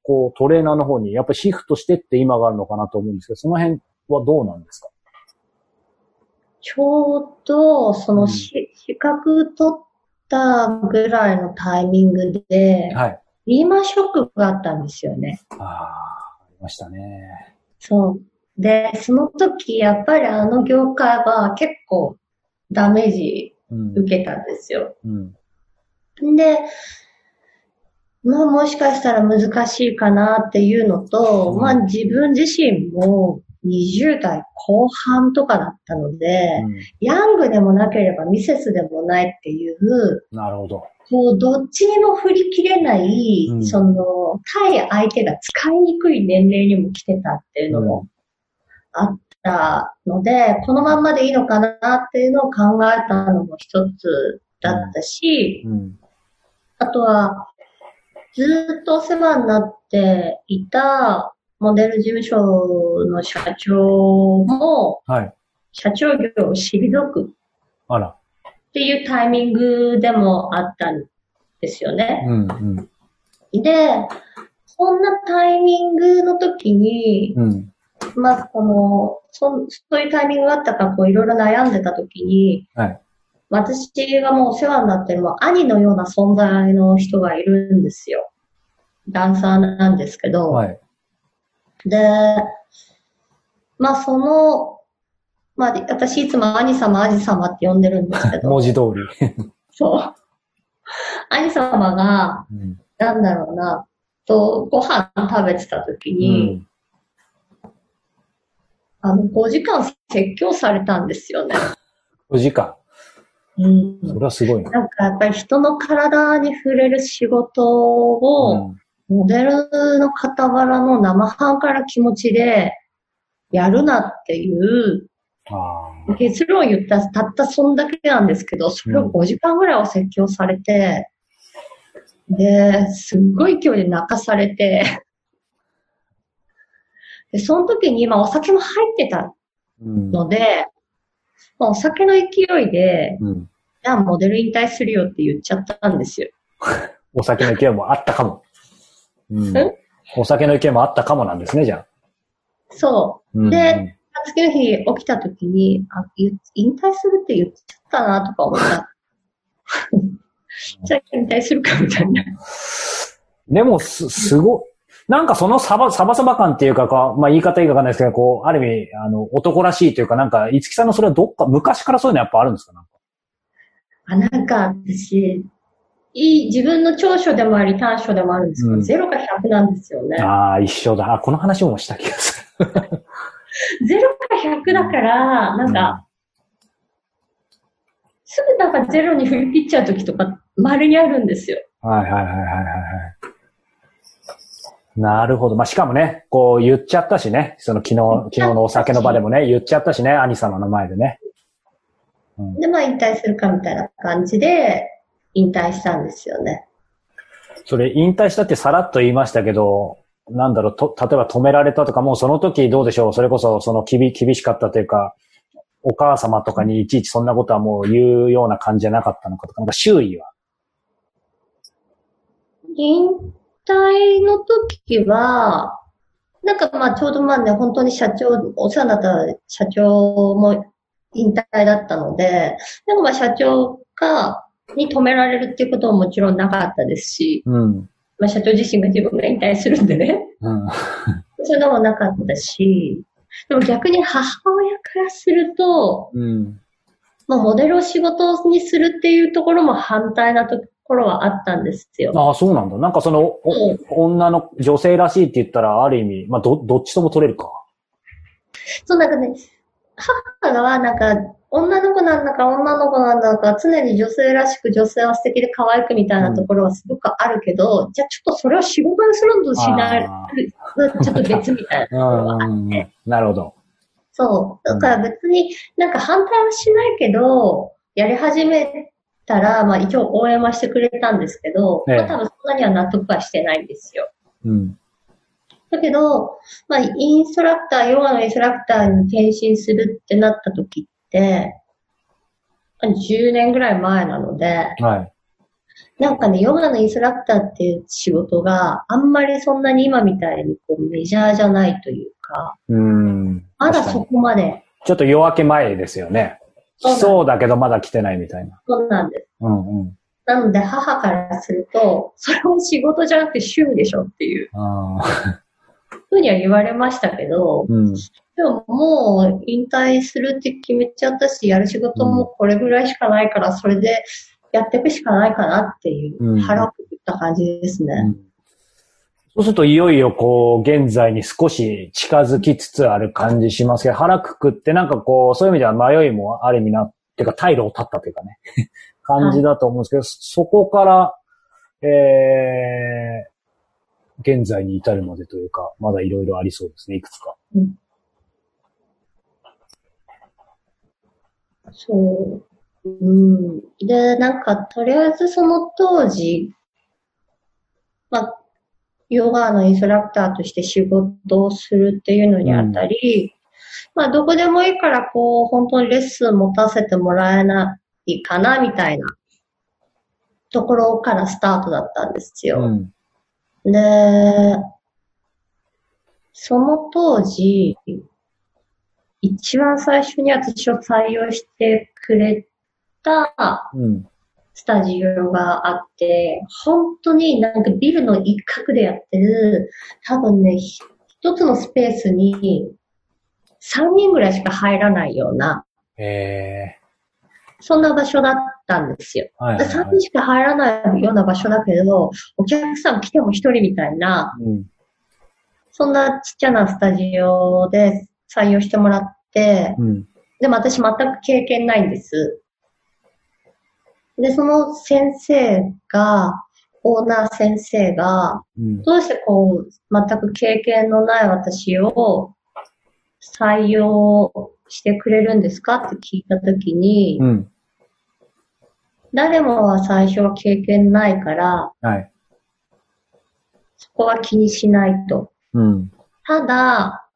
こうトレーナーの方にやっぱりシフトしてって今があるのかなと思うんですけど、その辺はどうなんですか？ちょうど、そのし、うん、資格取ったぐらいのタイミングで、はい。リーマンショックがあったんですよね。ああ、ありましたね。そう。で、その時、やっぱりあの業界は結構ダメージ受けたんですよ。うん、うん、で、まあもしかしたら難しいかなっていうのと、うん、まあ自分自身も20代後半とかだったので、うん、ヤングでもなければミセスでもないっていう、なるほど。こう、どっちにも振り切れない、うん、その、対相手が使いにくい年齢にも来てたっていうのもあったので、このまんまでいいのかなっていうのを考えたのも一つだったし、あとは、ずっとお世話になっていたモデル事務所の社長も、はい。社長業を退く。あら。っていうタイミングでもあったんですよね。うんうん。で、そんなタイミングの時に、うん、まあ、この、そそういうタイミングがあったか、こういろいろ悩んでた時に、はい。私がもうお世話になってるも兄のような存在の人がいるんですよ。ダンサーなんですけど、はい。で、まあその、まあ私いつも兄様、兄様って呼んでるんですけど。文字通り。そう。兄様が、うん、なんだろうな、と、ご飯食べてた時に、うん、あの、5時間説教されたんですよね。5時間うん。それはすごいな。なんかやっぱり人の体に触れる仕事を、うんモデルの傍らの生半可な気持ちでやるなっていう結論を言ったたったそんだけなんですけど、それを5時間ぐらいお説教されて、で、すっごい勢いで泣かされて、で、その時に、まあお酒も入ってたので、うん、まあ、お酒の勢いで、うん、じゃあモデル引退するよって言っちゃったんですよ。<laughs> お酒の勢いもあったかも。うん、お酒の意見もあったかもなんですね、じゃあ。そう。で、次の日起きた時に、あ、引退するって言っちゃったなとか思った。<laughs> じゃあ引退するかみたいな。でも、す、すご、なんかそのサバ、サバサバ感っていうか、まあ言い方いいかわかんないですけど、こう、ある意味、あの、男らしいというか、なんか、五木さんのそれはどっか、昔からそういうのやっぱあるんですか？なんかあ、なんか私、いい、自分の長所でもあり短所でもあるんですけど、うん、0か100なんですよね。ああ、一緒だ。あ、この話もした気がする。<laughs> 0か100だから、なんか、うん、すぐなんか0に振り切っちゃうときとか、丸にあるんですよ。はいはいはいはいはい。なるほど。まあ、しかもね、こう言っちゃったしね。その昨日、昨日のお酒の場でもね、言っちゃったしね、兄様の前でね。うん、で、まあ、引退するかみたいな感じで、引退したんですよね。それ、引退したってさらっと言いましたけど、なんだろう、と、例えば止められたとか、もうその時どうでしょう？それこそ、その厳、厳しかったというか、お母様とかにいちいちそんなことはもう言うような感じじゃなかったのかとか、なんか周囲は？引退の時は、なんかまあちょうどまあね、本当に社長、お世話になった社長も引退だったので、なんかまあ社長が、に止められるっていうことももちろんなかったですし、うん、まあ、社長自身が自分が引退するんでね、うん、<laughs> そういうのもなかったし、でも逆に母親からすると、うん、まあ、モデルを仕事にするっていうところも反対なところはあったんですよ。ああ、そうなんだ。なんかその、うん、女の女性らしいって言ったら、ある意味、まあ、ど、どっちとも取れるか。そう、なんかね、母はなんか、女の子なんだか女の子なんだか、常に女性らしく女性は素敵で可愛くみたいなところはすごくあるけど、うん、じゃあちょっとそれを仕事にするのとしない、ちょっと別みたいなところがあって。なるほど。そう。だから別になんか反対はしないけど、やり始めたら、まあ一応応援はしてくれたんですけど、ええ、まあ多分そんなには納得はしてないんですよ。うん。だけど、まあインストラクター、ヨガのインストラクターに転身するってなった時って、10年ぐらい前なので、はい。なんかね、ヨガのインストラクターっていう仕事があんまりそんなに今みたいにこうメジャーじゃないというか、うん。まだそこまで。ちょっと夜明け前ですよね。そうだけどまだ来てないみたいな。そうなんです。うんうん。なので母からすると、それも仕事じゃなくて趣味でしょっていう。ふうには言われましたけど、うん、でももう引退するって決めちゃったし、やる仕事もこれぐらいしかないから、それでやっていくしかないかなっていう、腹をくくった感じですね。うんそうするといよいよこう、現在に少し近づきつつある感じしますけど、腹くくってなんかこう、そういう意味では迷いもある意味な、っていうか、退路を立ったというかね、<laughs> 感じだと思うんですけど、はい、そこから、えー、現在に至るまでというか、まだいろいろありそうですね、いくつか。うん、そう。うん。で、なんか、とりあえずその当時、まあ、ヨガのインストラクターとして仕事をするっていうのにあたり、うん、まあ、どこでもいいから、こう、本当にレッスン持たせてもらえないかな、みたいなところからスタートだったんですよ。うん、で、その当時、一番最初に私を採用してくれた、うんスタジオがあって、本当になんかビルの一角でやってる、多分ね、一つのスペースに3人ぐらいしか入らないような、えー、そんな場所だったんですよ。はいはいはい、3人しか入らないような場所だけど、お客さん来ても1人みたいな、うん、そんなちっちゃなスタジオで採用してもらって、うん、でも私全く経験ないんです。で、その先生が、オーナー先生が、どうしてこう、全く経験のない私を採用してくれるんですかって聞いたときに、うん、誰もは最初は経験ないから、はい、そこは気にしないと。うん、ただ、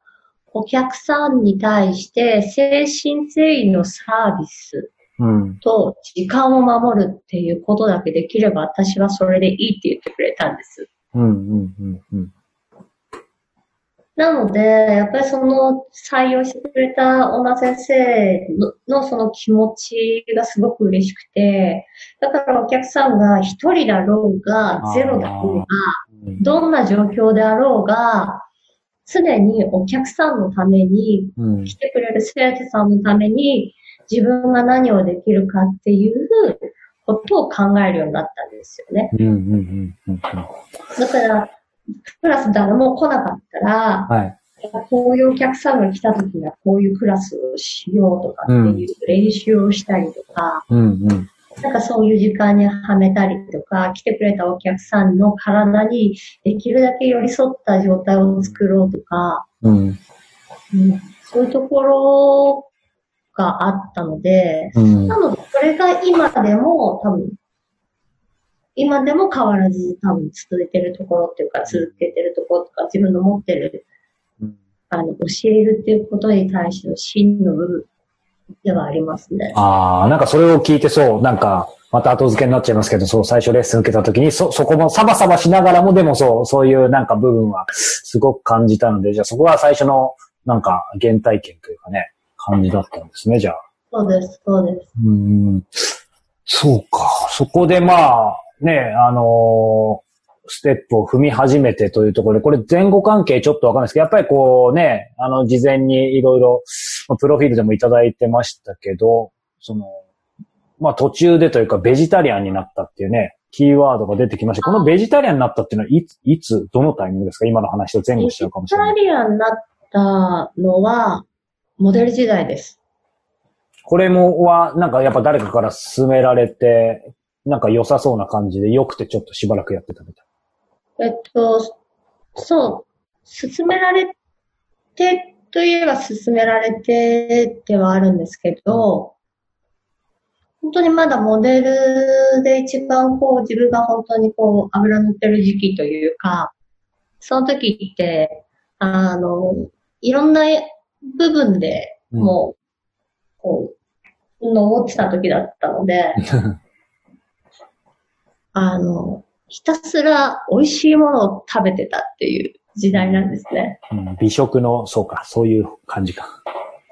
お客さんに対して精神誠意のサービスと時間を守るっていうことだけできれば私はそれでいいって言ってくれたんです。うんうんうんうん、なので、やっぱりその採用してくれた女先生のその気持ちがすごく嬉しくて、だからお客さんが一人だろうが、ゼロだろうが、どんな状況であろうが、常にお客さんのために、来てくれる生徒さんのために、自分が何をできるかっていうことを考えるようになったんですよね。だから、クラス誰も来なかったら、はい、こういうお客さんが来た時にはこういうクラスをしようとかっていう練習をしたりとか、うんうん。なんかそういう時間にはめたりとか、来てくれたお客さんの体にできるだけ寄り添った状態を作ろうとか、うん、うん、そういうところがあったので、うん、なので、それが今でも多分、今でも変わらず多分続いてるところっていうか、続けてるところとか、自分の持ってる、あの、教えるっていうことに対しての真の部分ではありますね。ああ、なんかそれを聞いてそう、なんか、また後付けになっちゃいますけど、そう、最初レッスン受けた時に、そ、そこもサバサバしながらも、でもそう、そういうなんか部分はすごく感じたので、じゃあそこは最初の、なんか原体験というかね、感じだったんですね、じゃあ。そうです、そうです。うん。そうか。そこでまあ、ね、あのー、ステップを踏み始めてというところで、これ前後関係ちょっとわかんないですけど、やっぱりこうね、あの、事前にいろいろ、プロフィールでもいただいてましたけど、その、まあ途中でというかベジタリアンになったっていうね、キーワードが出てきました。このベジタリアンになったっていうのは、いつ、いつ、どのタイミングですか？今の話と前後しちゃうかもしれない。ベジタリアンになったのは、モデル時代です。これもは、なんかやっぱ誰かから勧められて、なんか良さそうな感じで、良くてちょっとしばらくやってたみたい。えっと、そう、勧められてといえば勧められてではあるんですけど、本当にまだモデルで一番こう自分が本当にこう油乗ってる時期というか、その時って、あの、いろんな部分でもう、こう、登ってた時だったので、<laughs> あの、ひたすら美味しいものを食べてたっていう時代なんですね。うん、美食の、そうか、そういう感じか。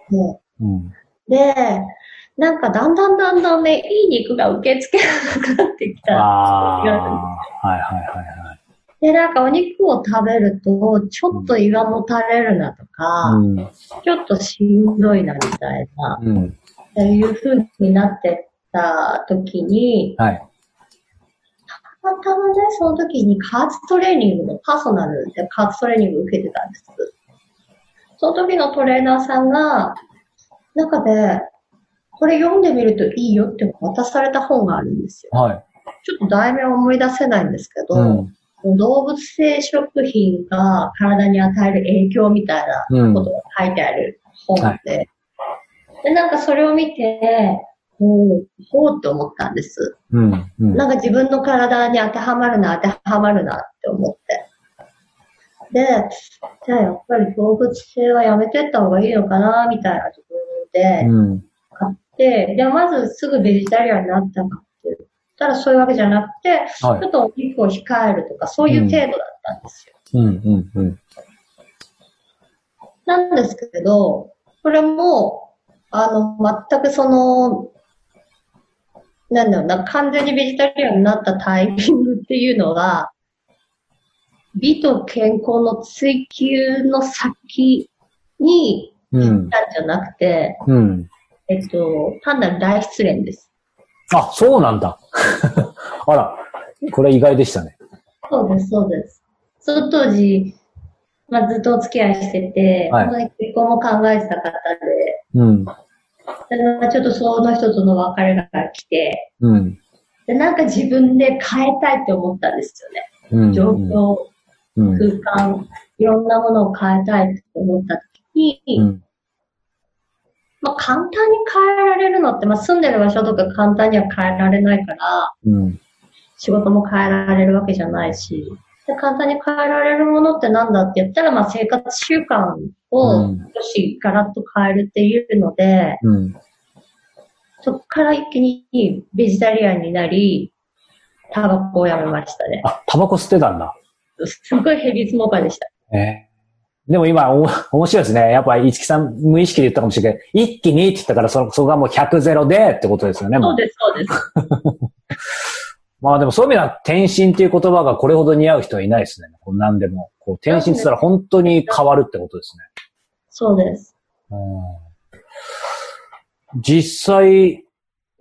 ね、うん、で、なんかだんだんだんだんね、いい肉が受け付けなくなってきたあはいはいはいはい。で、なんかお肉を食べると、ちょっと胃がもたれるなとか、うん、ちょっとしんどいなみたいな、うん、っていう風になってた時に、はい、たまたまね、その時に加圧トレーニングのパーソナルで加圧トレーニングを受けてたんです。その時のトレーナーさんが、中で、これ読んでみるといいよって渡された本があるんですよ。はい。ちょっと題名を思い出せないんですけど、うん、動物性食品が体に与える影響みたいなことが書いてある本で、うんはい、で、なんかそれを見て、ほう、ほうって思ったんです。うん、うん、なんか自分の体に当てはまるな、当てはまるなって思って。で、じゃあやっぱり動物性はやめてった方がいいのかな、みたいなところで、うん。買って、で、まずすぐベジタリアンになったかたらそういうわけじゃなくて、はい、ちょっとお肉を控えるとか、そういう程度だったんですよ。うん、うん、うん。なんですけど、これも、あの、全くその、なんだろうな、完全にベジタリアンになったタイミングっていうのは、美と健康の追求の先に行ったんじゃなくて、うん、えっと、単なる大失恋です。あ、そうなんだ。<laughs> あら、これ意外でしたね。そうです、そうです。その当時、まあ、ずっとお付き合いしてて、はい、本当に結婚も考えてた方で、うん。ちょっとその人との別れが来て、うん。で、なんか自分で変えたいって思ったんですよね。うん、状況、うん、空間、いろんなものを変えたいって思った時に、うんまあ、簡単に変えられるのって、まあ、住んでる場所とか簡単には変えられないから、うん、仕事も変えられるわけじゃないし、で簡単に変えられるものってなんだって言ったら、まあ、生活習慣を少しガラッと変えるっていうので、うん、そこから一気にベジタリアンになり、タバコをやめましたね。あ、タバコ捨てたんだ。すごいヘビースモーカーでした。えでも今、お、面白いですね。やっぱ、市木さん無意識で言ったかもしれないけど、一気にって言ったから、そ、そこがもう100ゼロでってことですよね。そうです、そうです。<laughs> まあでもそういう意味では、転身っていう言葉がこれほど似合う人はいないですね。こう何でも。こう転身って言ったら本当に変わるってことですね。そうです。実際、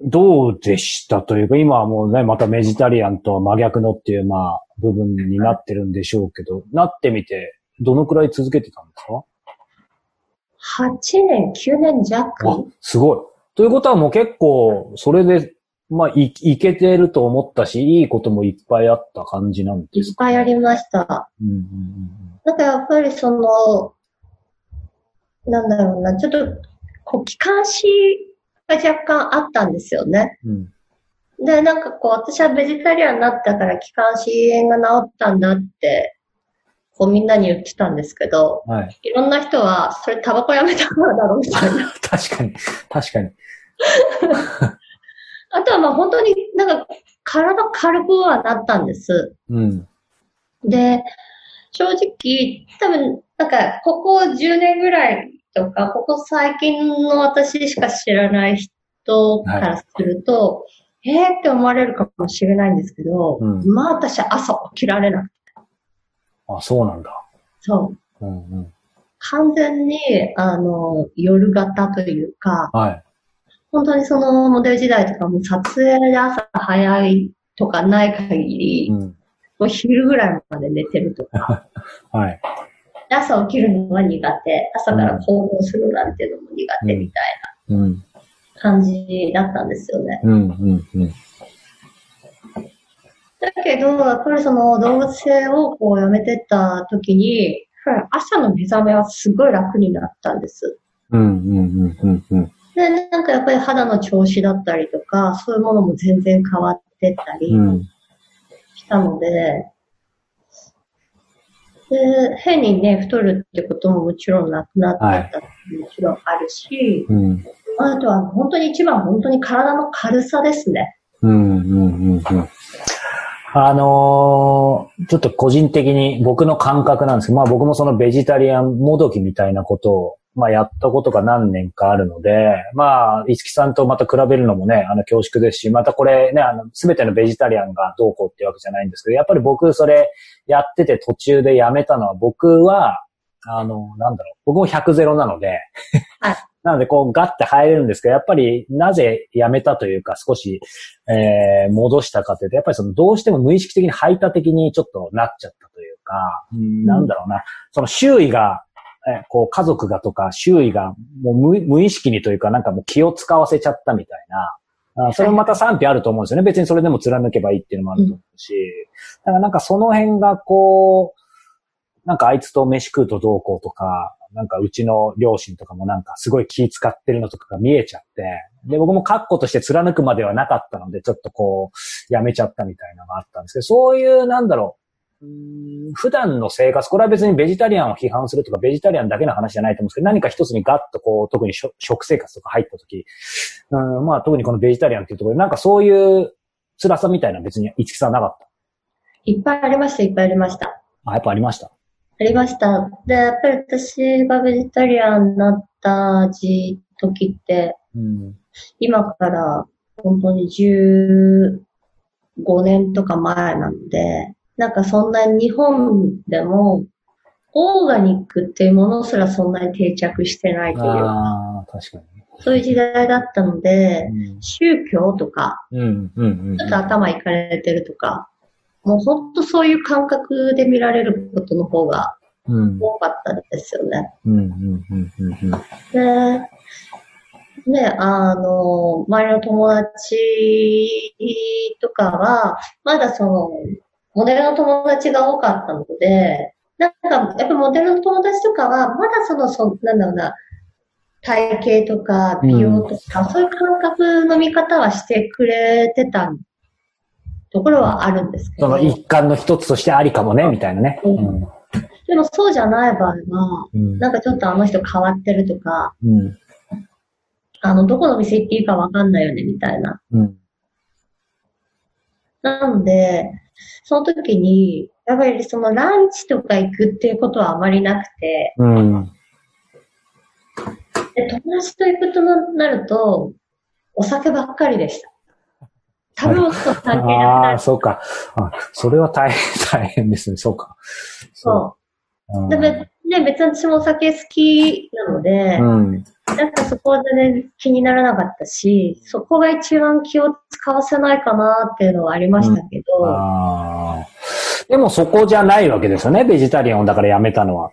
どうでしたというか、今はもうね、またベジタリアンとは真逆のっていう、まあ、部分になってるんでしょうけど、なってみて、どのくらい続けてたんですか ?8 年、9年弱。すごい。ということはもう結構、それで、まあ、い、いけてると思ったし、いいこともいっぱいあった感じなんですか、いっぱいありました。うんうんうん、なんかやっぱりその、なんだろうな、ちょっと、こう、気管支が若干あったんですよね。うん、で、なんかこう、私はベジタリアンになったから気管支炎が治ったんだってこうみんなに言ってたんですけど、はい、いろんな人は、それタバコやめたからだろうみたいな。<laughs> 確かに、確かに。<laughs> あとはまあ本当になんか体軽くはなったんです。うん、で、正直、多分、なんか、ここ10年ぐらいとか、ここ最近の私しか知らない人からすると、はい、えーって思われるかもしれないんですけど、うん、まあ私朝起きられなくあ、そうなんだ。そう。うんうん、完全に、あの、夜型というか、はい、本当にそのモデル時代とかも撮影で朝早いとかない限り、うん、もう昼ぐらいまで寝てるとか、<laughs> はい、朝起きるのは苦手、朝から行動するなんていうのも苦手みたいな感じだったんですよね。うんうんうん。だけど、やっぱりその動物性をこうやめてった時に、朝の目覚めはすごい楽になったんです。うんうんうんうんうん。で、なんかやっぱり肌の調子だったりとか、そういうものも全然変わってったりしたので、で、変にね、太るってことももちろんなくなってたってもちろんあるし、はいうん、あとは本当に一番本当に体の軽さですね。うんうんうんうん。あのー、ちょっと個人的に僕の感覚なんですけど、まあ僕もそのベジタリアンもどきみたいなことを、まあやったことが何年かあるので、まあ、いつきさんとまた比べるのもね、あの恐縮ですし、またこれね、あの、すべてのベジタリアンがどうこうっていうわけじゃないんですけど、やっぱり僕それやってて途中でやめたのは僕は、あの、なんだろう、僕も100ゼロなので、なので、こう、ガッて入れるんですけど、やっぱり、なぜやめたというか、少し、えー、戻したかというと、やっぱりその、どうしても無意識的に排他的にちょっとなっちゃったというか、うん、なんだろうな、その周囲が、えこう、家族がとか、周囲が、もう無無意識にというか、なんかもう気を使わせちゃったみたいな、あそれもまた賛否あると思うんですよね。別にそれでも貫けばいいっていうのもあると思うし、だからなんかその辺がこう、なんかあいつと飯食うとどうこうとか、なんかうちの両親とかもなんかすごい気使ってるのとかが見えちゃって、で、僕も確固として貫くまではなかったので、ちょっとこう、やめちゃったみたいなのがあったんですけど、そういう、なんだろう、うん普段の生活、これは別にベジタリアンを批判するとか、ベジタリアンだけの話じゃないと思うんですけど、何か一つにガッとこう、特に食生活とか入った時、うん、まあ特にこのベジタリアンっていうところで、なんかそういう辛さみたいな別に五木さんなかった？いっぱいありました、いっぱいありました。あ、やっぱありました？ありました。で、やっぱり私がベジタリアンになった時って、うん、今から本当に15年とか前なので、なんかそんなに日本でも、オーガニックっていうものすらそんなに定着してないという。か、確かに。そういう時代だったので、うん、宗教とか、ちょっと頭いかれてるとか、もう本当そういう感覚で見られることの方が多かったですよね。で、ね、あの、周りの友達とかは、まだその、モデルの友達が多かったので、なんか、やっぱモデルの友達とかは、まだその、そなんだろうな、体型とか美容とか、うん、そういう感覚の見方はしてくれてたところはあるんですけど。その一環の一つとしてありかもね、みたいなね。うん、でもそうじゃない場合は、うん、なんかちょっとあの人変わってるとか、うん、あの、どこの店行っていいかわかんないよね、みたいな。うん、なので、その時に、やっぱりそのランチとか行くっていうことはあまりなくて、うん、で友達と行くとなると、お酒ばっかりでした。食べ物と関係なくああ、そうか。あ、それは大変、大変ですね。そうか。そう。でね、別に私もお酒好きなので、うん、なんかそこは全然気にならなかったし、そこが一番気を使わせないかなっていうのはありましたけど。うん、でもそこじゃないわけですよね、ベジタリアンをだからやめたのは。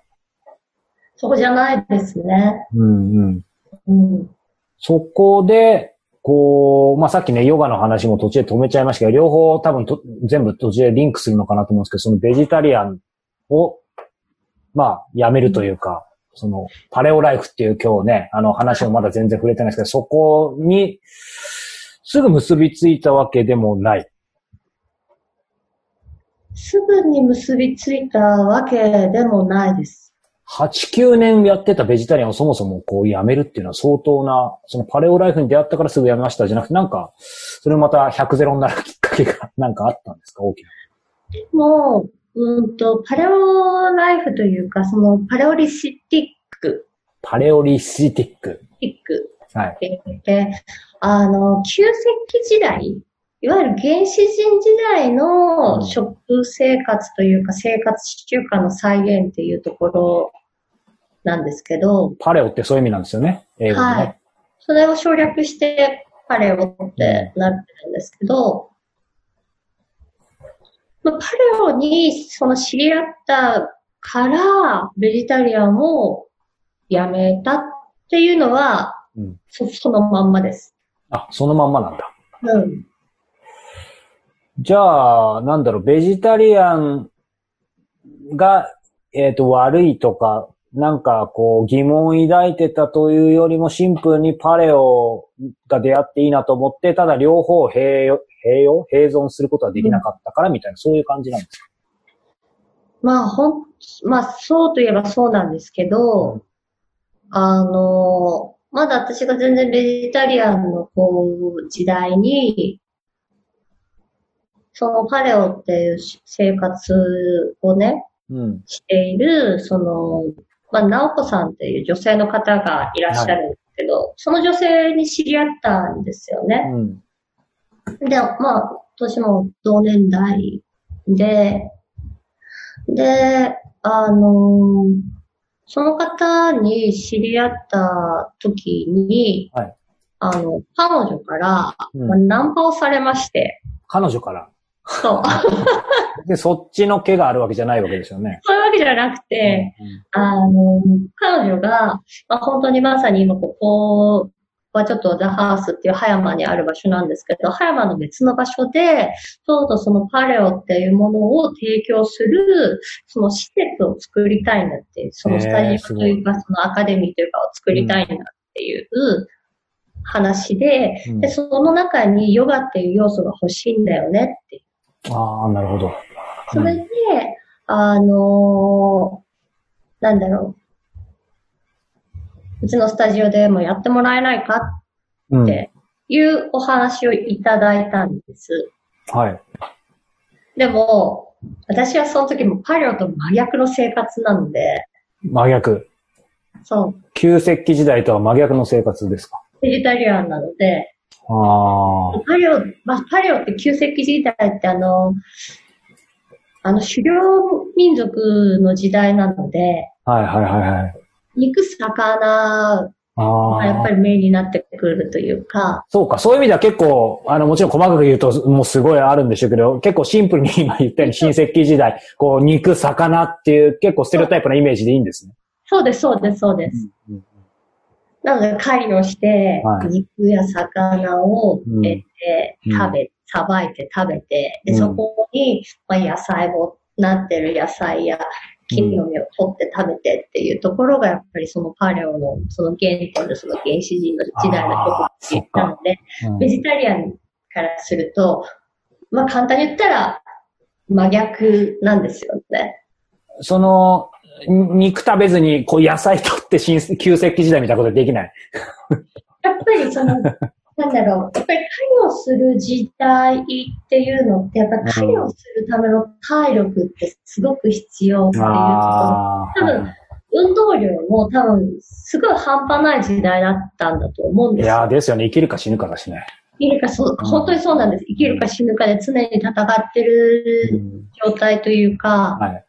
そこじゃないですね。うんうん。うん、そこで、こう、まあ、さっきね、ヨガの話も途中で止めちゃいましたけど、両方多分と全部途中でリンクするのかなと思うんですけど、そのベジタリアンを、まあ、やめるというか、その、パレオライフっていう今日ね、あの話もまだ全然触れてないですけど、そこに、すぐ結びついたわけでもない。すぐに結びついたわけでもないです。8、9年やってたベジタリアンをそもそもこうやめるっていうのは相当な、そのパレオライフに出会ったからすぐやめましたじゃなくて、なんか、それまた100ゼロになるきっかけがなんかあったんですか？大きな。もう、うんと、パレオライフというか、そのパレオリシティック。パレオリシティック。ティック。はい。で、あの、旧石器時代いわゆる原始人時代の食生活というか生活習慣の再現っていうところなんですけど。パレオってそういう意味なんですよね。英語でね。はい。それを省略してパレオってなってるんですけど、まあ、パレオにその知り合ったからベジタリアンをやめたっていうのは、うん、そそのまんまです。あ、そのまんまなんだ。うん。じゃあ、なんだろう、ベジタリアンがえっ、ー、と、悪いとか、なんかこう疑問を抱いてたというよりもシンプルにパレオが出会っていいなと思って、ただ両方併用、併用併存することはできなかったからみたいな、そういう感じなんですか？まあ、ほん、まあ、そうといえばそうなんですけど、うん、あの、まだ私が全然ベジタリアンのこう、時代に、そのパレオっていう生活をね、うん、している、その、まあ、直子さんっていう女性の方がいらっしゃるんですけど、はい、その女性に知り合ったんですよね。うん、で、まあ、年も同年代で、で、あのー、その方に知り合った時に、はい、あの、彼女から、ナンパをされまして。彼女からそう。<laughs> で、そっちの毛があるわけじゃないわけですよね。そういうわけじゃなくて、うんうん、あの、彼女が、まあ、本当にまさに今ここはちょっとザハースっていう葉山にある場所なんですけど、葉山の別の場所で、ちょうどそのパレオっていうものを提供する、その施設を作りたいなっていう、そのスタジオというか、そのアカデミーというかを作りたいなっていう話で、うん、で、その中にヨガっていう要素が欲しいんだよねってああ、なるほど。それで、あのー、なんだろう。うちのスタジオでもやってもらえないかっていうお話をいただいたんです。はい。でも、私はその時もパリオと真逆の生活なので。真逆。そう。旧石器時代とは真逆の生活ですか？ベジタリアンなので、あパレオ、まあ、パレオって旧石器時代ってあの、あの、狩猟民族の時代なので、はいはいはいはい。肉、魚がやっぱりメインになってくるというか。そうか、そういう意味では結構、あの、もちろん細かく言うともうすごいあるんでしょうけど、結構シンプルに今言ったように新石器時代、こう、肉、魚っていう結構ステレオタイプなイメージでいいんですね。そうです、そうです、そうです。うんうんなので、狩りをして、肉や魚を得て、食べ、さばいて食べて、で、そこに、まあ、野菜を、なってる野菜や木の実を取って食べてっていうところが、やっぱりそのパレオの、その原点のその原始人の時代のことなので、ベジタリアンからすると、まあ簡単に言ったら真逆なんですよね。その、肉食べずに、こう野菜取って新、旧石器時代みたいなことできない。やっぱりその、<laughs> なんだろう、やっぱり狩りをする時代っていうのって、やっぱり狩りをするための体力ってすごく必要っていうこと。多分、運動量も多分、すごい半端ない時代だったんだと思うんですよ。いやですよね。生きるか死ぬかだしね。生きるか、そう、本当にそうなんです。生きるか死ぬかで常に戦ってる状態というか、うん、はい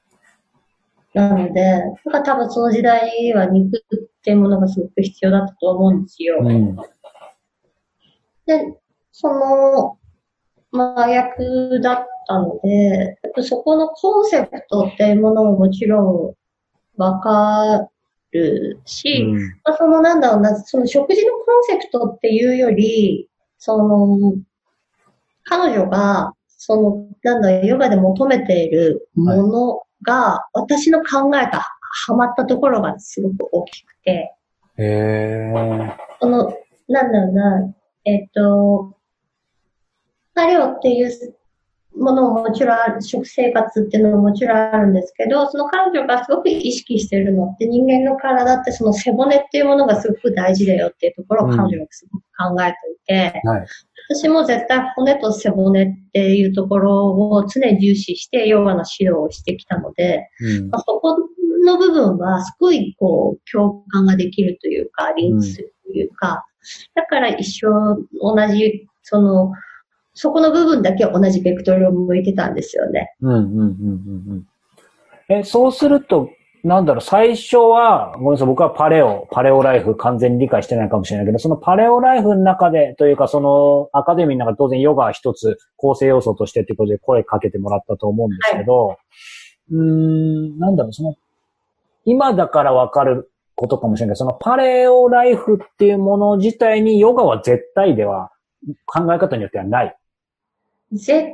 なので、なんか多分その時代は肉っていうものがすごく必要だったと思うんですよ。うん、で、その、麻薬だったので、そこのコンセプトっていうものももちろんわかるし、うん、まあ、そのなんだろうな、その食事のコンセプトっていうより、その、彼女が、その、なんだ、ヨガで求めているものが、私の考えがハマったところがすごく大きくて。へー。この、なんだろうな、えっ、と、パレオっていうものももちろんある、食生活っていうのももちろんあるんですけど、その彼女がすごく意識してるのって人間の体ってその背骨っていうものがすごく大事だよっていうところを彼女がすごく考えていて、うんはい、私も絶対骨と背骨っていうところを常に重視してヨガの指導をしてきたので、うん。まあ、そこの部分はすごいこう共感ができるというか、リンクするというか、だから一緒同じ、その、そこの部分だけ同じベクトルを向いてたんですよね。うんうんうんうんうん。え、そうすると、なんだろう、最初は、ごめんなさい、僕はパレオ、パレオライフ完全に理解してないかもしれないけど、そのパレオライフの中で、というかそのアカデミーの中で当然ヨガは一つ構成要素としてっていうことで声かけてもらったと思うんですけど、はい、うーん、なんだろう、その、今だからわかることかもしれないけど、そのパレオライフっていうもの自体にヨガは絶対では考え方によってはない。絶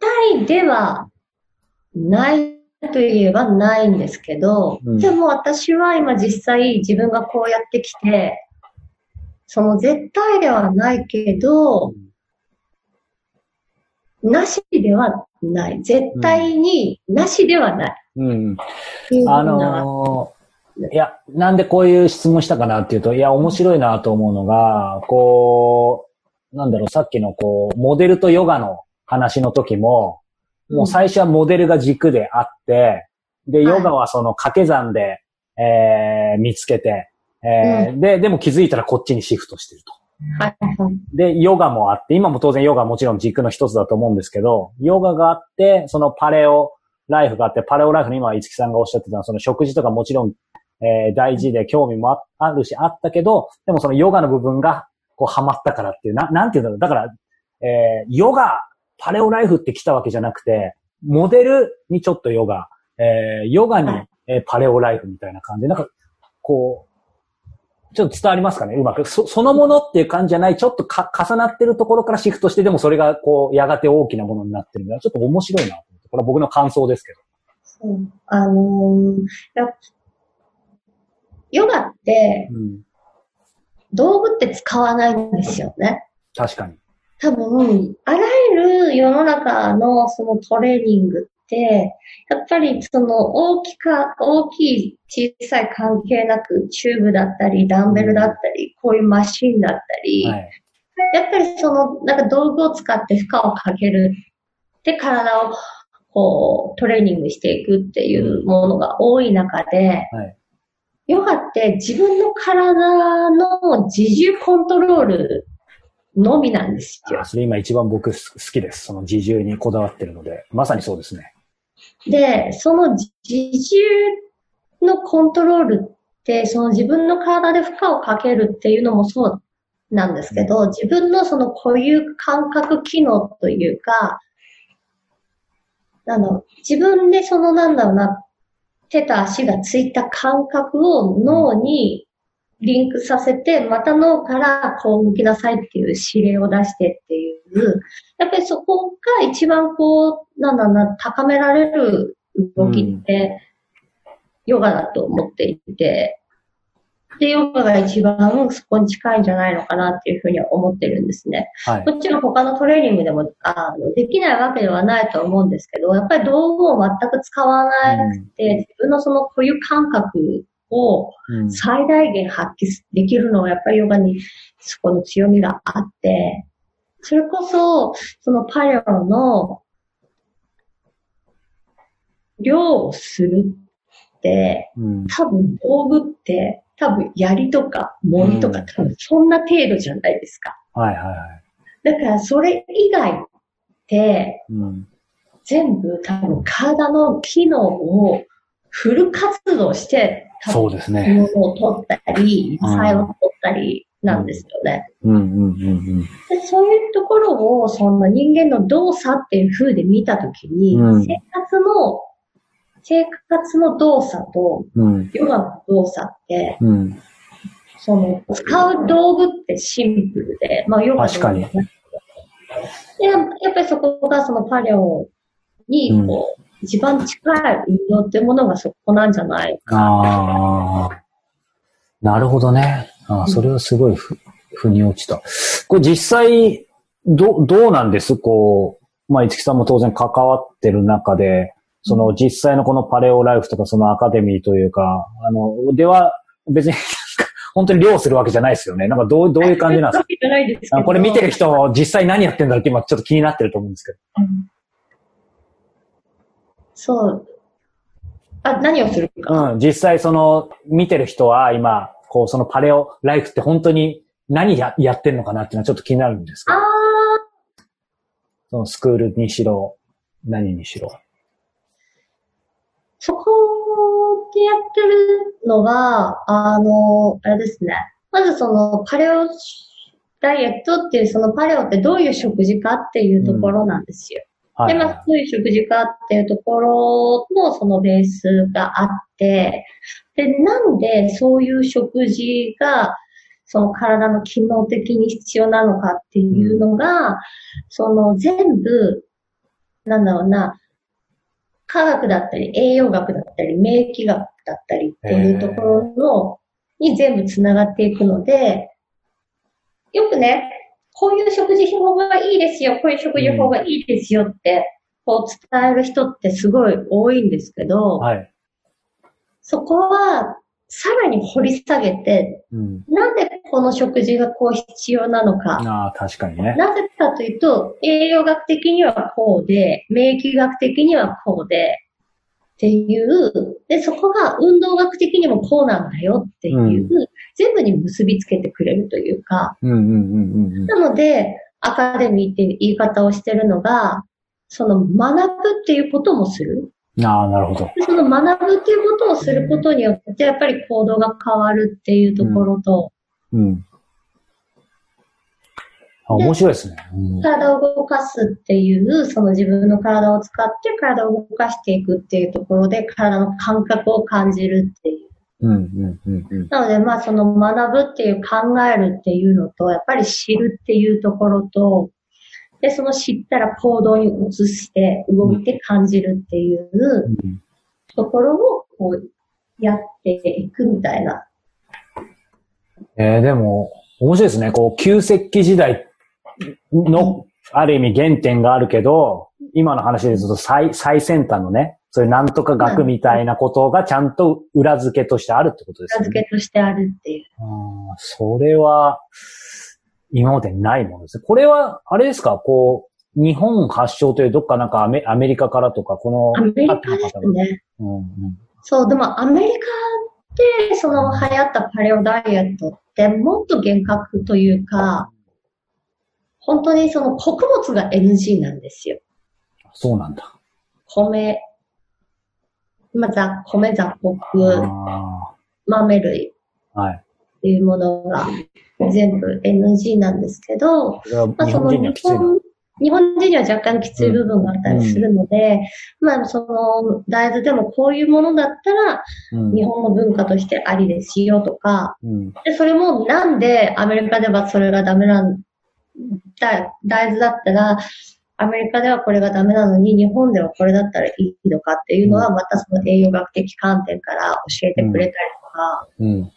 対ではないといえばないんですけど、うん、でも私は今実際自分がこうやってきて、その絶対ではないけど、なしではない。絶対になしではない。うん。あのー、いや、なんでこういう質問したかなっていうと、いや、面白いなと思うのが、こう、なんだろう、さっきのこう、モデルとヨガの話の時も、もう最初はモデルが軸であって、で、ヨガはその掛け算で、えー、見つけて、えー、うん、で、でも気づいたらこっちにシフトしてると。はい。で、ヨガもあって、今も当然ヨガはもちろん軸の一つだと思うんですけど、ヨガがあって、そのパレオライフがあって、パレオライフの今、五木さんがおっしゃってたその食事とかもちろん、えー、大事で興味もあるし、あったけど、でもそのヨガの部分が、こう、ハマったからっていう、な、なんていうんだろう。だから、えー、ヨガ、パレオライフって来たわけじゃなくて、モデルにちょっとヨガ、えー、ヨガに、えー、パレオライフみたいな感じで、なんか、こう、ちょっと伝わりますかね？うまく。そ、そのものっていう感じじゃない、ちょっとか、重なってるところからシフトして、でもそれが、こう、やがて大きなものになってるのは、ちょっと面白いなと思って。これは僕の感想ですけど。そう。あのー、ヨガって、うん、道具って使わないんですよね。確かに。多分、あらゆる世の中のそのトレーニングって、やっぱりその大きか、大きい小さい関係なく、チューブだったり、ダンベルだったり、こういうマシンだったり、はい、やっぱりその、なんか道具を使って負荷をかける。で、体をこう、トレーニングしていくっていうものが多い中で、はい、ヨガって自分の体の自重コントロールのみなんですよ。それ今一番僕好きです。その自重にこだわってるので。まさにそうですね。で、その自重のコントロールって、その自分の体で負荷をかけるっていうのもそうなんですけど、自分のその固有感覚機能というか、あの、自分でそのなんだろうな、手と足がついた感覚を脳にリンクさせて、また脳からこう向きなさいっていう指令を出してっていう、やっぱりそこが一番こう、なんだな、高められる動きって、ヨガだと思っていて、で、ヨガが一番そこに近いんじゃないのかなっていうふうには思ってるんですね。はい、もちろん他のトレーニングでもあのできないわけではないと思うんですけど、やっぱり道具を全く使わなくて、うん、自分のその固有感覚を最大限発揮できるのはやっぱりヨガにそこの強みがあって、それこそ、そのパレオの量をするって、うん、多分道具って多分槍とか森とか、多分そんな程度じゃないですか。はいはいはい。だからそれ以外って、うん、全部多分体の機能をフル活動して、そうですね。物を取ったり、野菜を取ったりなんですよね。うんうんうんうん、でそういうところを、その人間の動作っていう風で見たときに、うん、生活の生活の動作と、ヨガの動作って、うん、その、使う道具ってシンプルで、まあ、ヨガ確かに。でやっぱりそこがそのパレオに、こう、うん、一番近い運動ってものがそこなんじゃないか。ああ。なるほどね。ああ、それはすごいふ、腑に落ちた。これ実際、ど、どうなんです？こう、まあ、いつきさんも当然関わってる中で、その実際のこのパレオライフとかそのアカデミーというか、あの、では別に <laughs> 本当に漁するわけじゃないですよね。なんかどう、どういう感じなんですか？これ見てる人、実際何やってんだろうって今ちょっと気になってると思うんですけど。うん、そう。あ、何をするか？うん、実際その、見てる人は今、こう、そのパレオライフって本当に何ややってんのかなっていうのはちょっと気になるんですけど。あそのスクールにしろ、何にしろ。そこでやってるのが、あの、あれですね。まずそのパレオダイエットっていうそのパレオってどういう食事かっていうところなんですよ。うんはいはい、で、まあ、どういう食事かっていうところのそのベースがあって、で、なんでそういう食事がその体の機能的に必要なのかっていうのが、うん、その全部、なんだろうな、科学だったり、栄養学だったり、免疫学だったりっていうところの、に全部つながっていくので、よくね、こういう食事法がいいですよ、こういう食事法がいいですよって、こう伝える人ってすごい多いんですけど、はい、そこはさらに掘り下げて、うん、なんでこの食事がこう必要なのか。ああ、確かにね。なぜかというと、栄養学的にはこうで、免疫学的にはこうで、っていう、で、そこが運動学的にもこうなんだよっていう、うん、全部に結びつけてくれるというか、なので、アカデミーっていう言い方をしてるのが、その学ぶっていうこともする。ああ、なるほど。その学ぶっていうことをすることによって、やっぱり行動が変わるっていうところと、うん。うん、あ面白いですね、うん、体を動かすっていう、その自分の体を使って体を動かしていくっていうところで、体の感覚を感じるっていう。うんうんうんうん、なので、まあ、その学ぶっていう考えるっていうのと、やっぱり知るっていうところと、で、その知ったら行動に移して動いて感じるっていうところをこうやっていくみたいな。えー、でも、面白いですね。こう、旧石器時代の、ある意味原点があるけど、今の話で言うと最最先端のね、そういうなんとか学みたいなことがちゃんと裏付けとしてあるってことですね。裏付けとしてあるっていう。あそれは、今までにないものですね。これは、あれですか？こう、日本発祥というどっかなんかアメアメリカからとか、この、アメリカですね。うんうん、そう、でもアメリカでその流行ったパレオダイエットってもっと厳格というか、本当にその穀物が NG なんですよ。そうなんだ。米、まあ、ざ米雑穀、豆類。はい。っていうものが全部 NG なんですけど、まあ、その日本、日本人には若干きつい部分があったりするので、うん、まあその大豆でもこういうものだったら、日本の文化としてありですよとか、うん、でそれもなんでアメリカではそれがダメなんだ、大豆だったら、アメリカではこれがダメなのに、日本ではこれだったらいいのかっていうのは、またその栄養学的観点から教えてくれたりとか、うん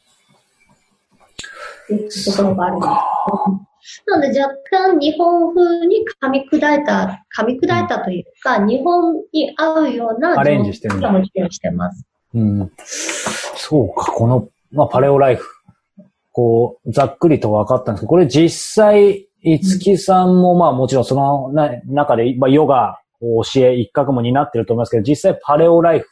っていうところがあるんですけど、なので若干日本風に噛み砕いた、噛み砕いたというか、日本に合うようなアレンジしてるんもちろんしてます。うん。そうか、この、まあ、パレオライフ。こう、ざっくりと分かったんですけど、これ実際、いつきさんもまあもちろんその中で、まあ、ヨガを教え一角も担ってると思いますけど、実際パレオライフ、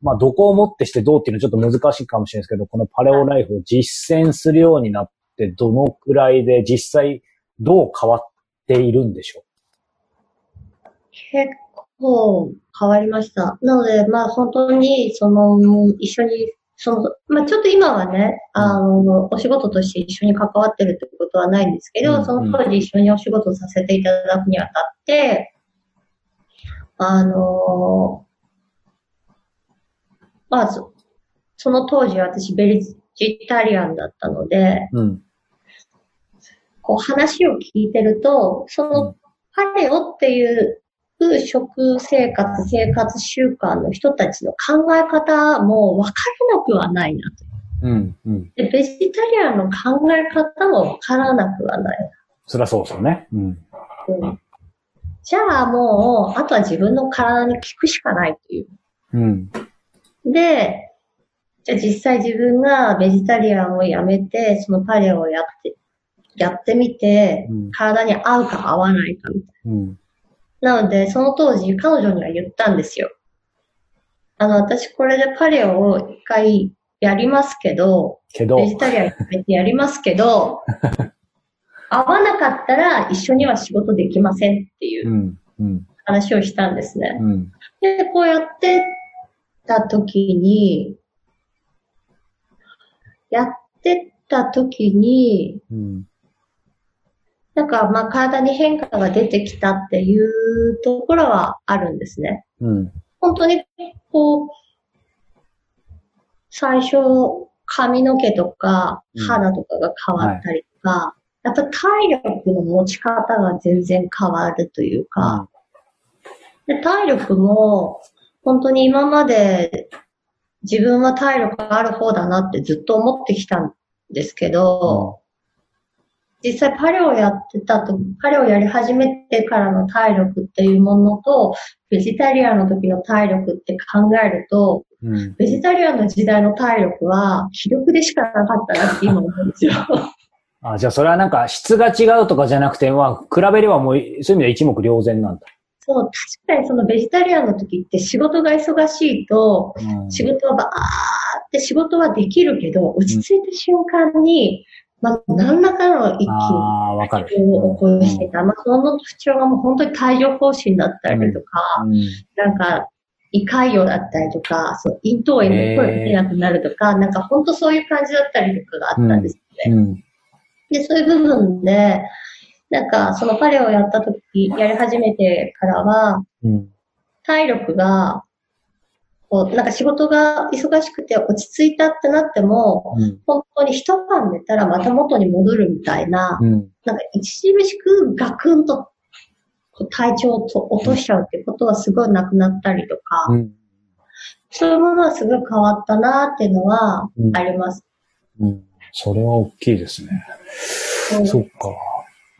まあどこをもってしてどうっていうのはちょっと難しいかもしれないですけど、このパレオライフを実践するようになってどのくらいで実際どう変わっているんでしょう？結構変わりました。なので、まあ本当に、その、一緒に、その、まあちょっと今はね、あの、お仕事として一緒に関わってるってことはないんですけど、うん、その当時一緒にお仕事させていただくにあたって、あの、まず、その当時私ベリジタリアンだったので、うん、こう話を聞いてると、そのパレオっていう食生活、生活習慣の人たちの考え方も分からなくはないなと。うんうん、でベジタリアンの考え方も分からなくはないな。そりゃそうですよね。うん、うん、じゃあもう、あとは自分の体に聞くしかないという。うん、で、じゃあ実際自分がベジタリアンをやめて、そのパレオをやって、やってみて、うん、体に合うか合わないかみたいな。うん、なので、その当時彼女には言ったんですよ。あの、私これでパレオを一回やりますけど、けどベジタリアンやめてやりますけど、<laughs> 合わなかったら一緒には仕事できませんっていう話をしたんですね。うん、で、こうやってた時に、やってた時に、うん、なんかまあ体に変化が出てきたっていうところはあるんですね。うん、本当にこう、最初髪の毛とか肌とかが変わったりとか、うん。はい、やっぱ体力の持ち方が全然変わるというか、で体力も本当に今まで自分は体力がある方だなってずっと思ってきたんですけど、実際パレオやってたと、パレオやり始めてからの体力っていうものと、ベジタリアンの時の体力って考えると、うん、ベジタリアンの時代の体力は気力でしかなかったなって今思うんですよ。<laughs> あじゃあそれはなんか質が違うとかじゃなくて、まあ、比べればもう、そういう意味では一目瞭然なんだ。そう、確かにそのベジタリアンの時って仕事が忙しいと、うん、仕事はばーって仕事はできるけど、落ち着いた瞬間に、まあ、何らかの一気にを起こしてた。まあ、その不調がもう本当に帯状疱疹だったりとか、うん、なんか、胃潰瘍だったりとか、そう、咽頭炎で声が出なくなるとか、なんか本当そういう感じだったりとかがあったんですよね。うんうん、で、そういう部分で、なんか、そのパレをやった時、やり始めてからは、体力が、こう、なんか仕事が忙しくて落ち着いたってなっても、うん、本当に一晩寝たらまた元に戻るみたいな、うん、なんか一時しくガクンと体調を落としちゃうってことはすごいなくなったりとか、うん、そういうものはすごい変わったなっていうのはあります。うん、それは大きいですね。そっか。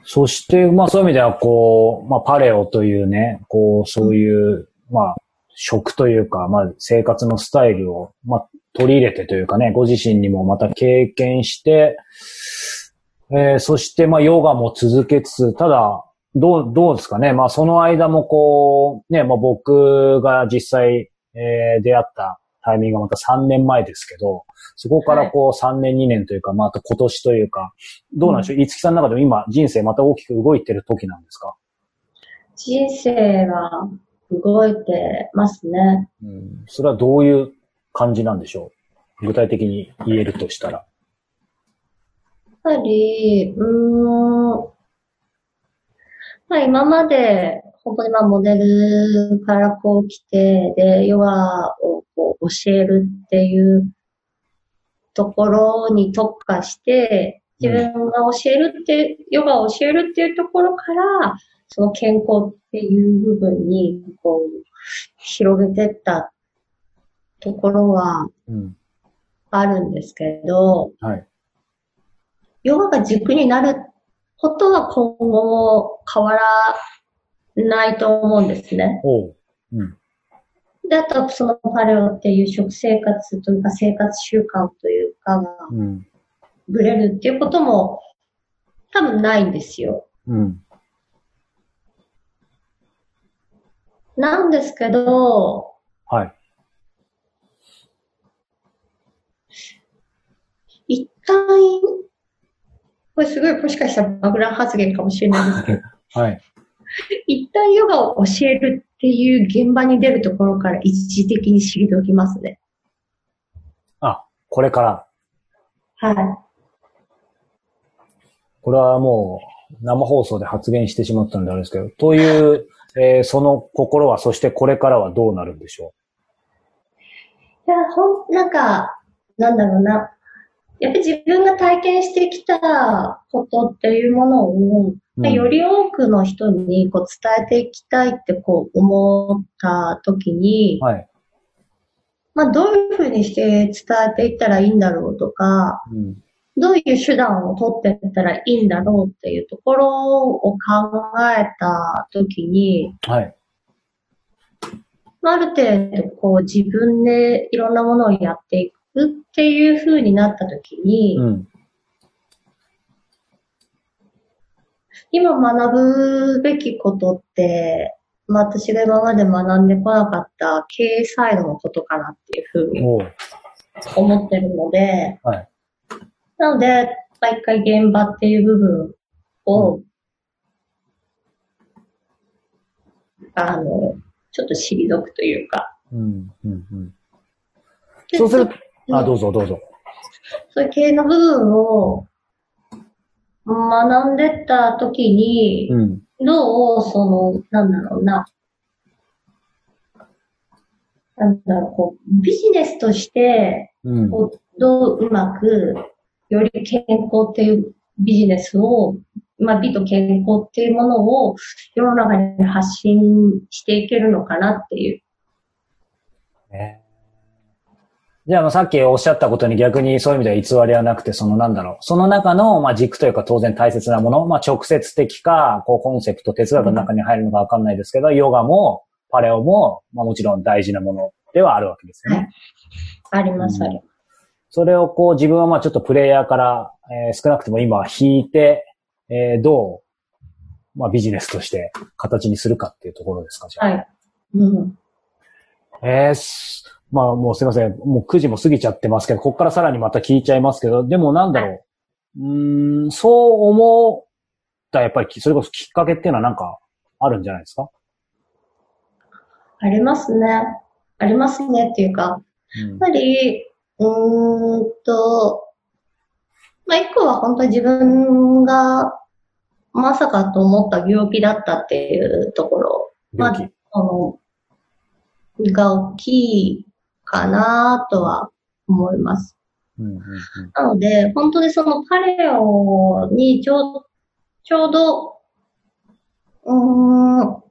そして、まあそういう意味では、こう、まあパレオというね、こう、そういう、まあ、食というか、まあ生活のスタイルを、まあ取り入れてというかね、ご自身にもまた経験して、えー、そしてまあヨガも続けつつ、ただ、どう、どうですかね。まあその間もこう、ね、まあ僕が実際、えー、出会ったタイミングがまた3年前ですけど、そこからこう3年2年というか、また今年というか、どうなんでしょう、うん、つきさんの中でも今人生また大きく動いてる時なんですか？人生は動いてますね。うん。それはどういう感じなんでしょう？具体的に言えるとしたら。やっぱり、うん、まあ今まで本当にまあモデルからこう来て、で、ヨガをこう教えるっていうところに特化して、自分が教えるって、ヨガを教えるっていうところから、その健康っていう部分に、こう、広げてったところは、あるんですけど、うんはい、ヨガが軸になることは今後も変わらないと思うんですね。う。ん、で、あと、そのパレオっていう食生活というか生活習慣というかが、ぶれるっていうことも多分ないんですよ。うん、なんですけど、はい。一旦、これすごいもしかしたら爆弾発言かもしれないですけど、<laughs> はい。一旦ヨガを教えるっていう現場に出るところから一時的に知りておきますね。あ、これから。はい。これはもう生放送で発言してしまったんであれですけど、という、えー、その心は、そしてこれからはどうなるんでしょう？いや、ほん、なんか、なんだろうな。やっぱり自分が体験してきたことっていうものを、うん、より多くの人にこう伝えていきたいってこう思った時に、はい、まあどういうふうにして伝えていったらいいんだろうとか、うん、どういう手段を取っていったらいいんだろうっていうところを考えた時に、はい、ある程度こう自分でいろんなものをやっていくっていうふうになったときに、うん、今学ぶべきことって、まあ、私が今まで学んでこなかった経営サイドのことかなっていうふう。に思ってるので、はい、なので、毎回現場っていう部分を、うん、あの、ちょっと退くというか。うんうんうん、そうするあ、どうぞどうぞ。そういう系の部分を学んでった時に、うん、どう、その、なんだろうな、なんだろう、こう、ビジネスとして、うん、どううまく、より健康っていうビジネスを、まあ、美と健康っていうものを世の中に発信していけるのかなっていうえじゃあ、さっきおっしゃったことに逆にそういう意味では偽りはなくて、そのなんだろう。その中の、まあ、軸というか当然大切なもの、まあ、直接的か、こう、コンセプト、哲学の中に入るのかわかんないですけど、うん、ヨガも、パレオも、まあ、もちろん大事なものではあるわけですよね。はい、あります、あります。それをこう、自分はまあ、ちょっとプレイヤーから、えー、少なくとも今引いて、えー、どう、まあ、ビジネスとして形にするかっていうところですか、じゃあ。はい。うん。えー、まあもうすいません。もう9時も過ぎちゃってますけど、ここからさらにまた聞いちゃいますけど、でもなんだろう。うん、そう思ったやっぱり、それこそきっかけっていうのはなんかあるんじゃないですか？ありますね。ありますねっていうか、うん、やっぱり、うーんと、まあ一個は本当に自分がまさかと思った病気だったっていうところ。まあ、あの、が大きいかなとは思います。うんうんうん、なので、本当にそのパレオにちょうちょうど、うん、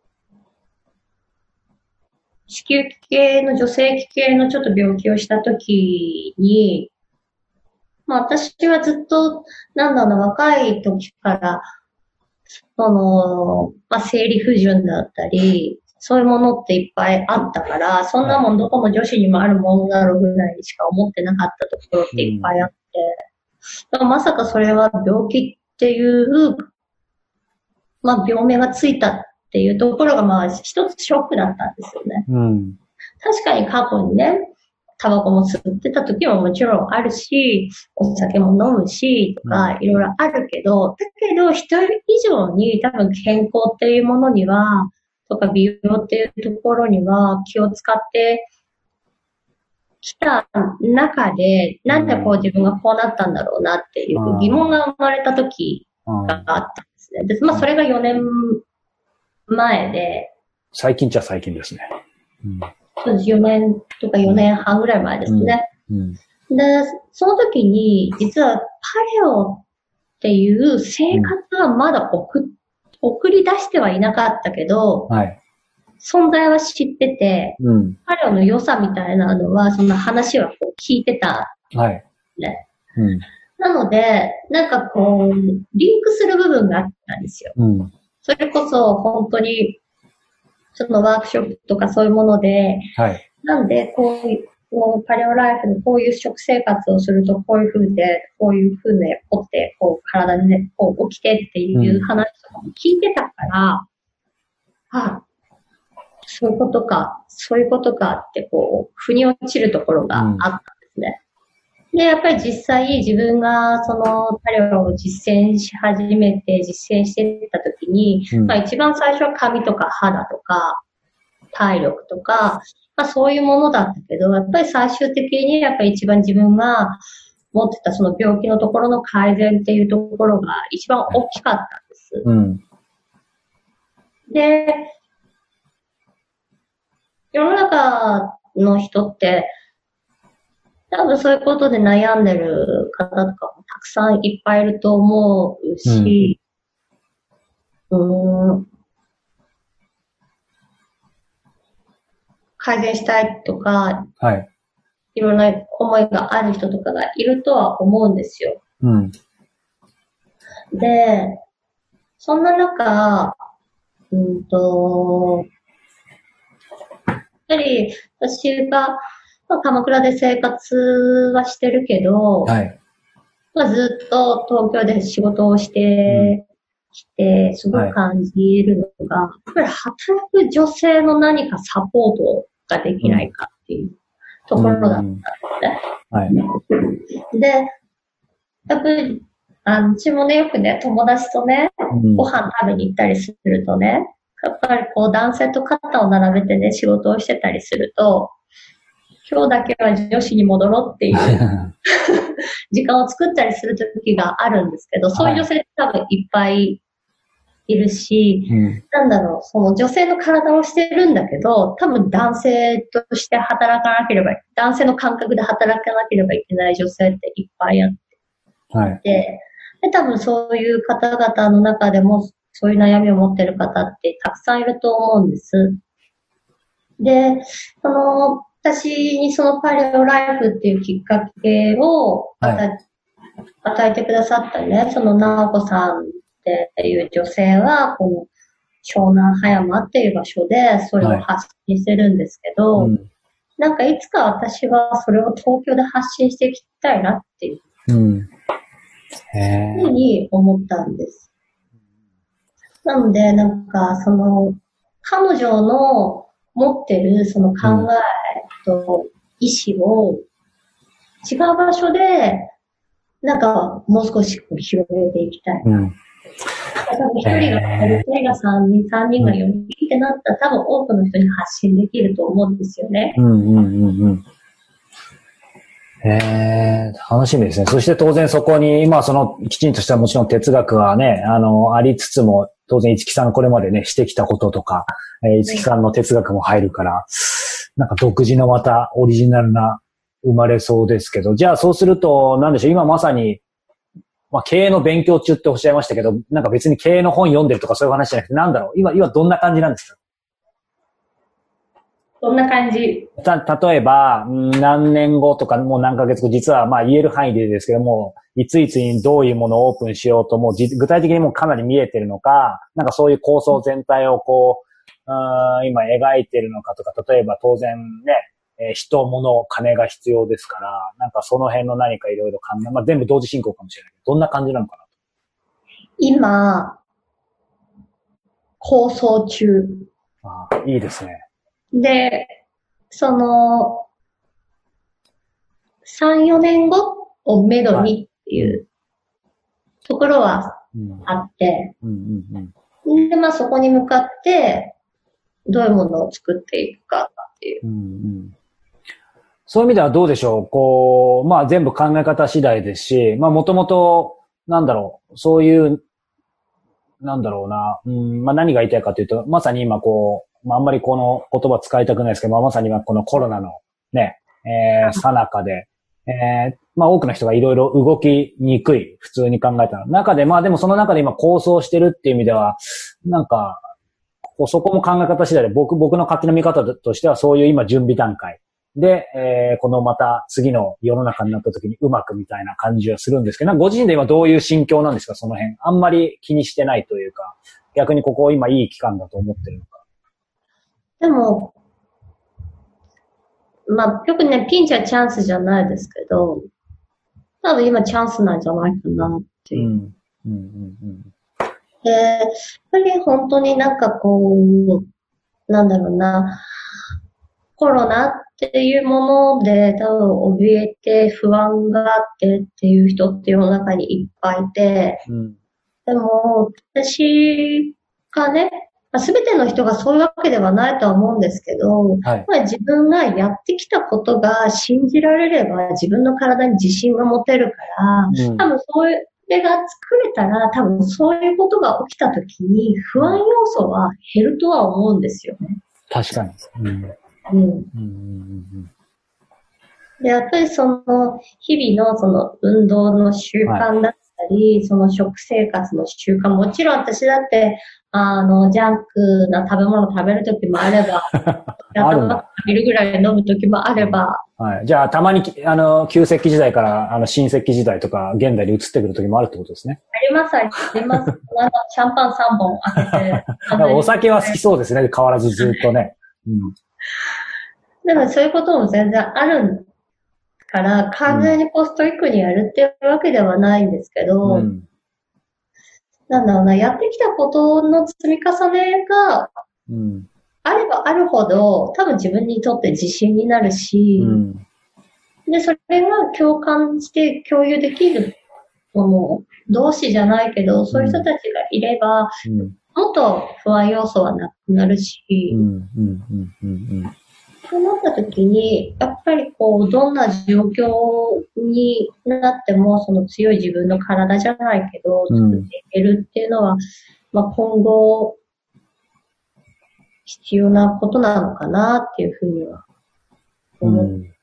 子宮器系の女性器系のちょっと病気をしたときに、まあ私はずっと、なんだろうな、若い時から、その、まあ生理不順だったり、そういうものっていっぱいあったから、そんなもんどこの女子にもあるものだろうぐらいしか思ってなかったところっていっぱいあって、うん、まさかそれは病気っていう、まあ病名がついたっていうところがまあ一つショックだったんですよね。うん、確かに過去にね、タバコも吸ってた時ももちろんあるし、お酒も飲むし、とか、いろいろあるけど、だけど、人以上に多分健康っていうものには、とか美容っていうところには気を使ってきた中で、なんでこう自分がこうなったんだろうなっていう疑問が生まれた時があったんですね。で、まあそれが4年前で。最近じゃ最近ですね。うん、そうです。4年とか4年半ぐらい前ですね。うんうん、で、その時に、実はパレオっていう生活はまだ送っ送り出してはいなかったけど、はい、存在は知ってて、うん、彼の良さみたいなのは、その話はこう聞いてた、はい。ね。うん、なので、なんかこう、リンクする部分があったんですよ。うん、それこそ本当に、そのワークショップとかそういうもので、はい、なんでこうこう、パレオライフのこういう食生活をすると、こういう風で、こういう風で、こって、こう、体で、ね、こう、起きてっていう話とかも聞いてたから、うん、あ、そういうことか、そういうことかって、こう、腑に落ちるところがあったんですね。うん、で、やっぱり実際自分がそのパレオを実践し始めて、実践してた時に、うん、まあ一番最初は髪とか肌とか、体力とか、まあそういうものだったけど、やっぱり最終的にやっぱり一番自分が持ってたその病気のところの改善っていうところが一番大きかったんです。うん、で、世の中の人って、多分そういうことで悩んでる方とかもたくさんいっぱいいると思うし、うん、うん改善したいとか、はい。いろんな思いがある人とかがいるとは思うんですよ。うん。で、そんな中、うんと、やっぱり私が、まあ、鎌倉で生活はしてるけど、はい。まあ、ずっと東京で仕事をしてきて、すごく感じるのが、はい、やっぱり働く女性の何かサポートができないかっていうところだったんですね。はい。で、やっぱり、あの、うちもね、よくね、友達とね、ご飯食べに行ったりするとね、やっぱりこう男性と肩を並べてね、仕事をしてたりすると、今日だけは女子に戻ろうっていう <laughs> 時間を作ったりする時があるんですけど、そういう女性って多分いっぱいいるし、うん、なんだろう、その女性の体をしてるんだけど、多分男性として働かなければ、男性の感覚で働かなければいけない女性っていっぱいあって、はい、で多分そういう方々の中でも、そういう悩みを持ってる方ってたくさんいると思うんです。で、その、私にそのパレオライフっていうきっかけを与えてくださったね、その直子さんっていう女性は、この湘南葉山っていう場所でそれを発信してるんですけど、はい。うん、なんかいつか私はそれを東京で発信していきたいなっていう、うん、ふうに思ったんです。なので、なんか、その、彼女の持ってるその考えと意思を違う場所で、なんかもう少し広げていきたい。うん一人が二人が三人、三人が四人ってなったら多分多くの人に発信できると思うんですよね。うんうんうんうん。えー、楽しみですね。そして当然そこに、今そのきちんとしたもちろん哲学はね、あの、ありつつも、当然五木さんこれまでね、してきたこととか、えー、五木さんの哲学も入るから、なんか独自のまたオリジナルな生まれそうですけど、じゃあそうすると、なんでしょう、今まさに、まあ経営の勉強中っておっしゃいましたけど、なんか別に経営の本読んでるとかそういう話じゃなくて、なんだろう、今、今どんな感じなんですか？どんな感じた、例えば、何年後とか、もう何ヶ月後、実はまあ言える範囲でですけども、いついつにどういうものをオープンしようと、もう具体的にもうかなり見えてるのか、なんかそういう構想全体をこう、うん今描いてるのかとか、例えば当然ね、えー、人、物、金が必要ですから、なんかその辺の何かいろいろ考え、まあ全部同時進行かもしれないけど、どんな感じなのかな今、構想中。ああ、いいですね。で、その、3、4年後をめどにっていうところはあって、で、まあそこに向かって、どういうものを作っていくかっていう。うんうん。そういう意味ではどうでしょう？こう、まあ全部考え方次第ですし、まあもともと、なんだろう、そういう、なんだろうな、うん、まあ何が言いたいかというと、まさに今こう、まあ、あんまりこの言葉使いたくないですけど、まあ、まさに今このコロナのね、えー、さなかで、えー、まあ多くの人がいろいろ動きにくい、普通に考えた中で、まあでもその中で今構想してるっていう意味では、なんか、こうそこも考え方次第で、僕、僕の勝手な見方としてはそういう今準備段階で、えー、このまた次の世の中になった時にうまくみたいな感じはするんですけど、ご自身で今どういう心境なんですか、その辺。あんまり気にしてないというか、逆にここ今いい期間だと思ってるのか。でも、まあ、よくね、ピンチはチャンスじゃないですけど、多分今チャンスなんじゃないかなっていう。うんうんうんうん、で、やっぱり本当になんかこう、なんだろうな、コロナっていうもので多分怯えて不安があってっていう人って世の中にいっぱいいて、うん、でも私がね、すべての人がそういうわけではないとは思うんですけど、はい、まあ、自分がやってきたことが信じられれば自分の体に自信が持てるから、うん、多分そういうれが作れたら、多分そういうことが起きた時に不安要素は減るとは思うんですよね。確かに。うん。うん。うんで、やっぱりその、日々のその運動の習慣だったり、はい、その食生活の習慣、もちろん私だって、あの、ジャンクな食べ物食べるときもあれば、<laughs> ある食べるぐらい飲むときもあれば。はい。じゃあ、たまに、あの、旧石器時代から、あの、新石器時代とか、現代に移ってくるときもあるってことですね。あります、あります。あの、シャンパン3本開けて。<laughs> お酒は好きそうですね、変わらずずっとね。うん。でも、そういうことも全然あるから、完全にこうストイックにやるっていうわけではないんですけど、うん。なんだろうな、やってきたことの積み重ねが、あればあるほど、多分自分にとって自信になるし、うん、で、それが共感して共有できるもの、同士じゃないけど、そういう人たちがいれば、うん、もっと不安要素はなくなるし、そうなった時に、やっぱりこう、どんな状況になっても、その強い自分の体じゃないけど、作っていけるっていうのは、うん、まあ今後、必要なことなのかなっていうふうには思う。うん、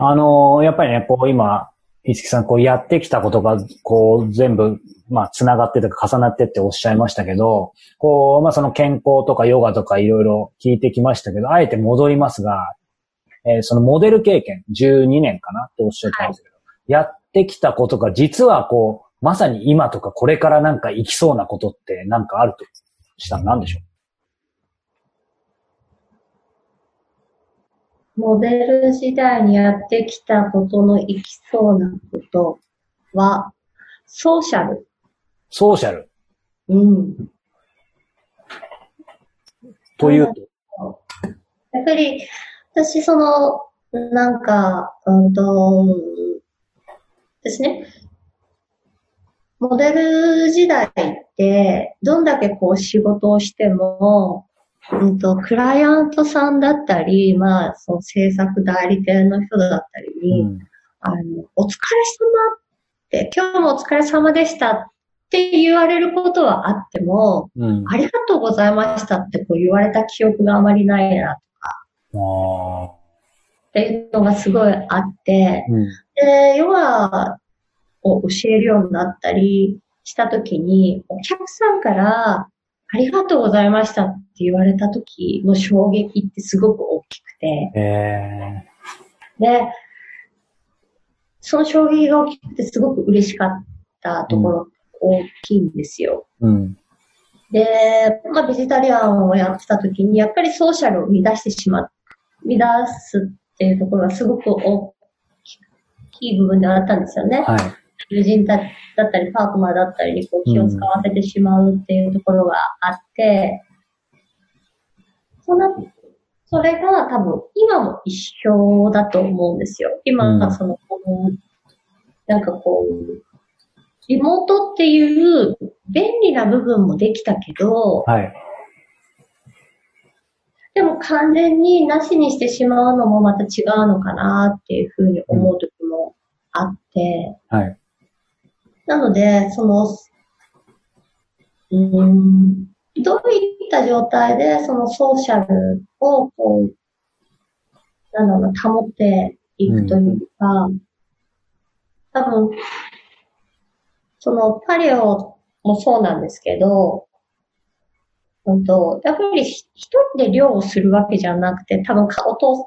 あの、やっぱりね、こう今、五木さん、こうやってきたことが、こう全部まあ、繋がってとか重なってっておっしゃいましたけど、こう、まあ、その健康とかヨガとかいろいろ聞いてきましたけど、あえて戻りますが、えー、そのモデル経験、12年かなっておっしゃってましたけど、はい、やってきたことが実はこう、まさに今とかこれからなんか行きそうなことってなんかあるとしたら何でしょう？モデル時代にやってきたことの行きそうなことは、ソーシャル。ソーシャルうん。というとやっぱり、私、その、なんか、うんと、ですね。モデル時代って、どんだけこう仕事をしても、うんと、クライアントさんだったり、まあ、その制作代理店の人だったりに、うん、あの、お疲れ様って、今日もお疲れ様でしたって言われることはあっても、うん、ありがとうございましたってこう言われた記憶があまりないなとか、っていうのがすごいあって、うん、で、要は、を教えるようになったりしたときに、お客さんからありがとうございましたって言われた時の衝撃ってすごく大きくて、えー、で、その衝撃が大きくてすごく嬉しかったところ大きいんですよ。うん、で、まあ、ベジタリアンをやってた時に、やっぱりソーシャルを乱してしまう、乱すっていうところがすごく大きい部分であったんですよね。はい友人だったり、パートナーだったりにこう気を使わせてしまうっていうところがあって、そんな、それが多分今も一緒だと思うんですよ。今がその、うん、なんかこう、リモートっていう便利な部分もできたけど、はい。でも完全になしにしてしまうのもまた違うのかなっていうふうに思う時もあって、はい。なので、その、うん、どういった状態でそのソーシャルをこう、なんだろうな、保っていくというか、うん、多分、そのパレオもそうなんですけど、本当やっぱり一人で漁をするわけじゃなくて、多分お父、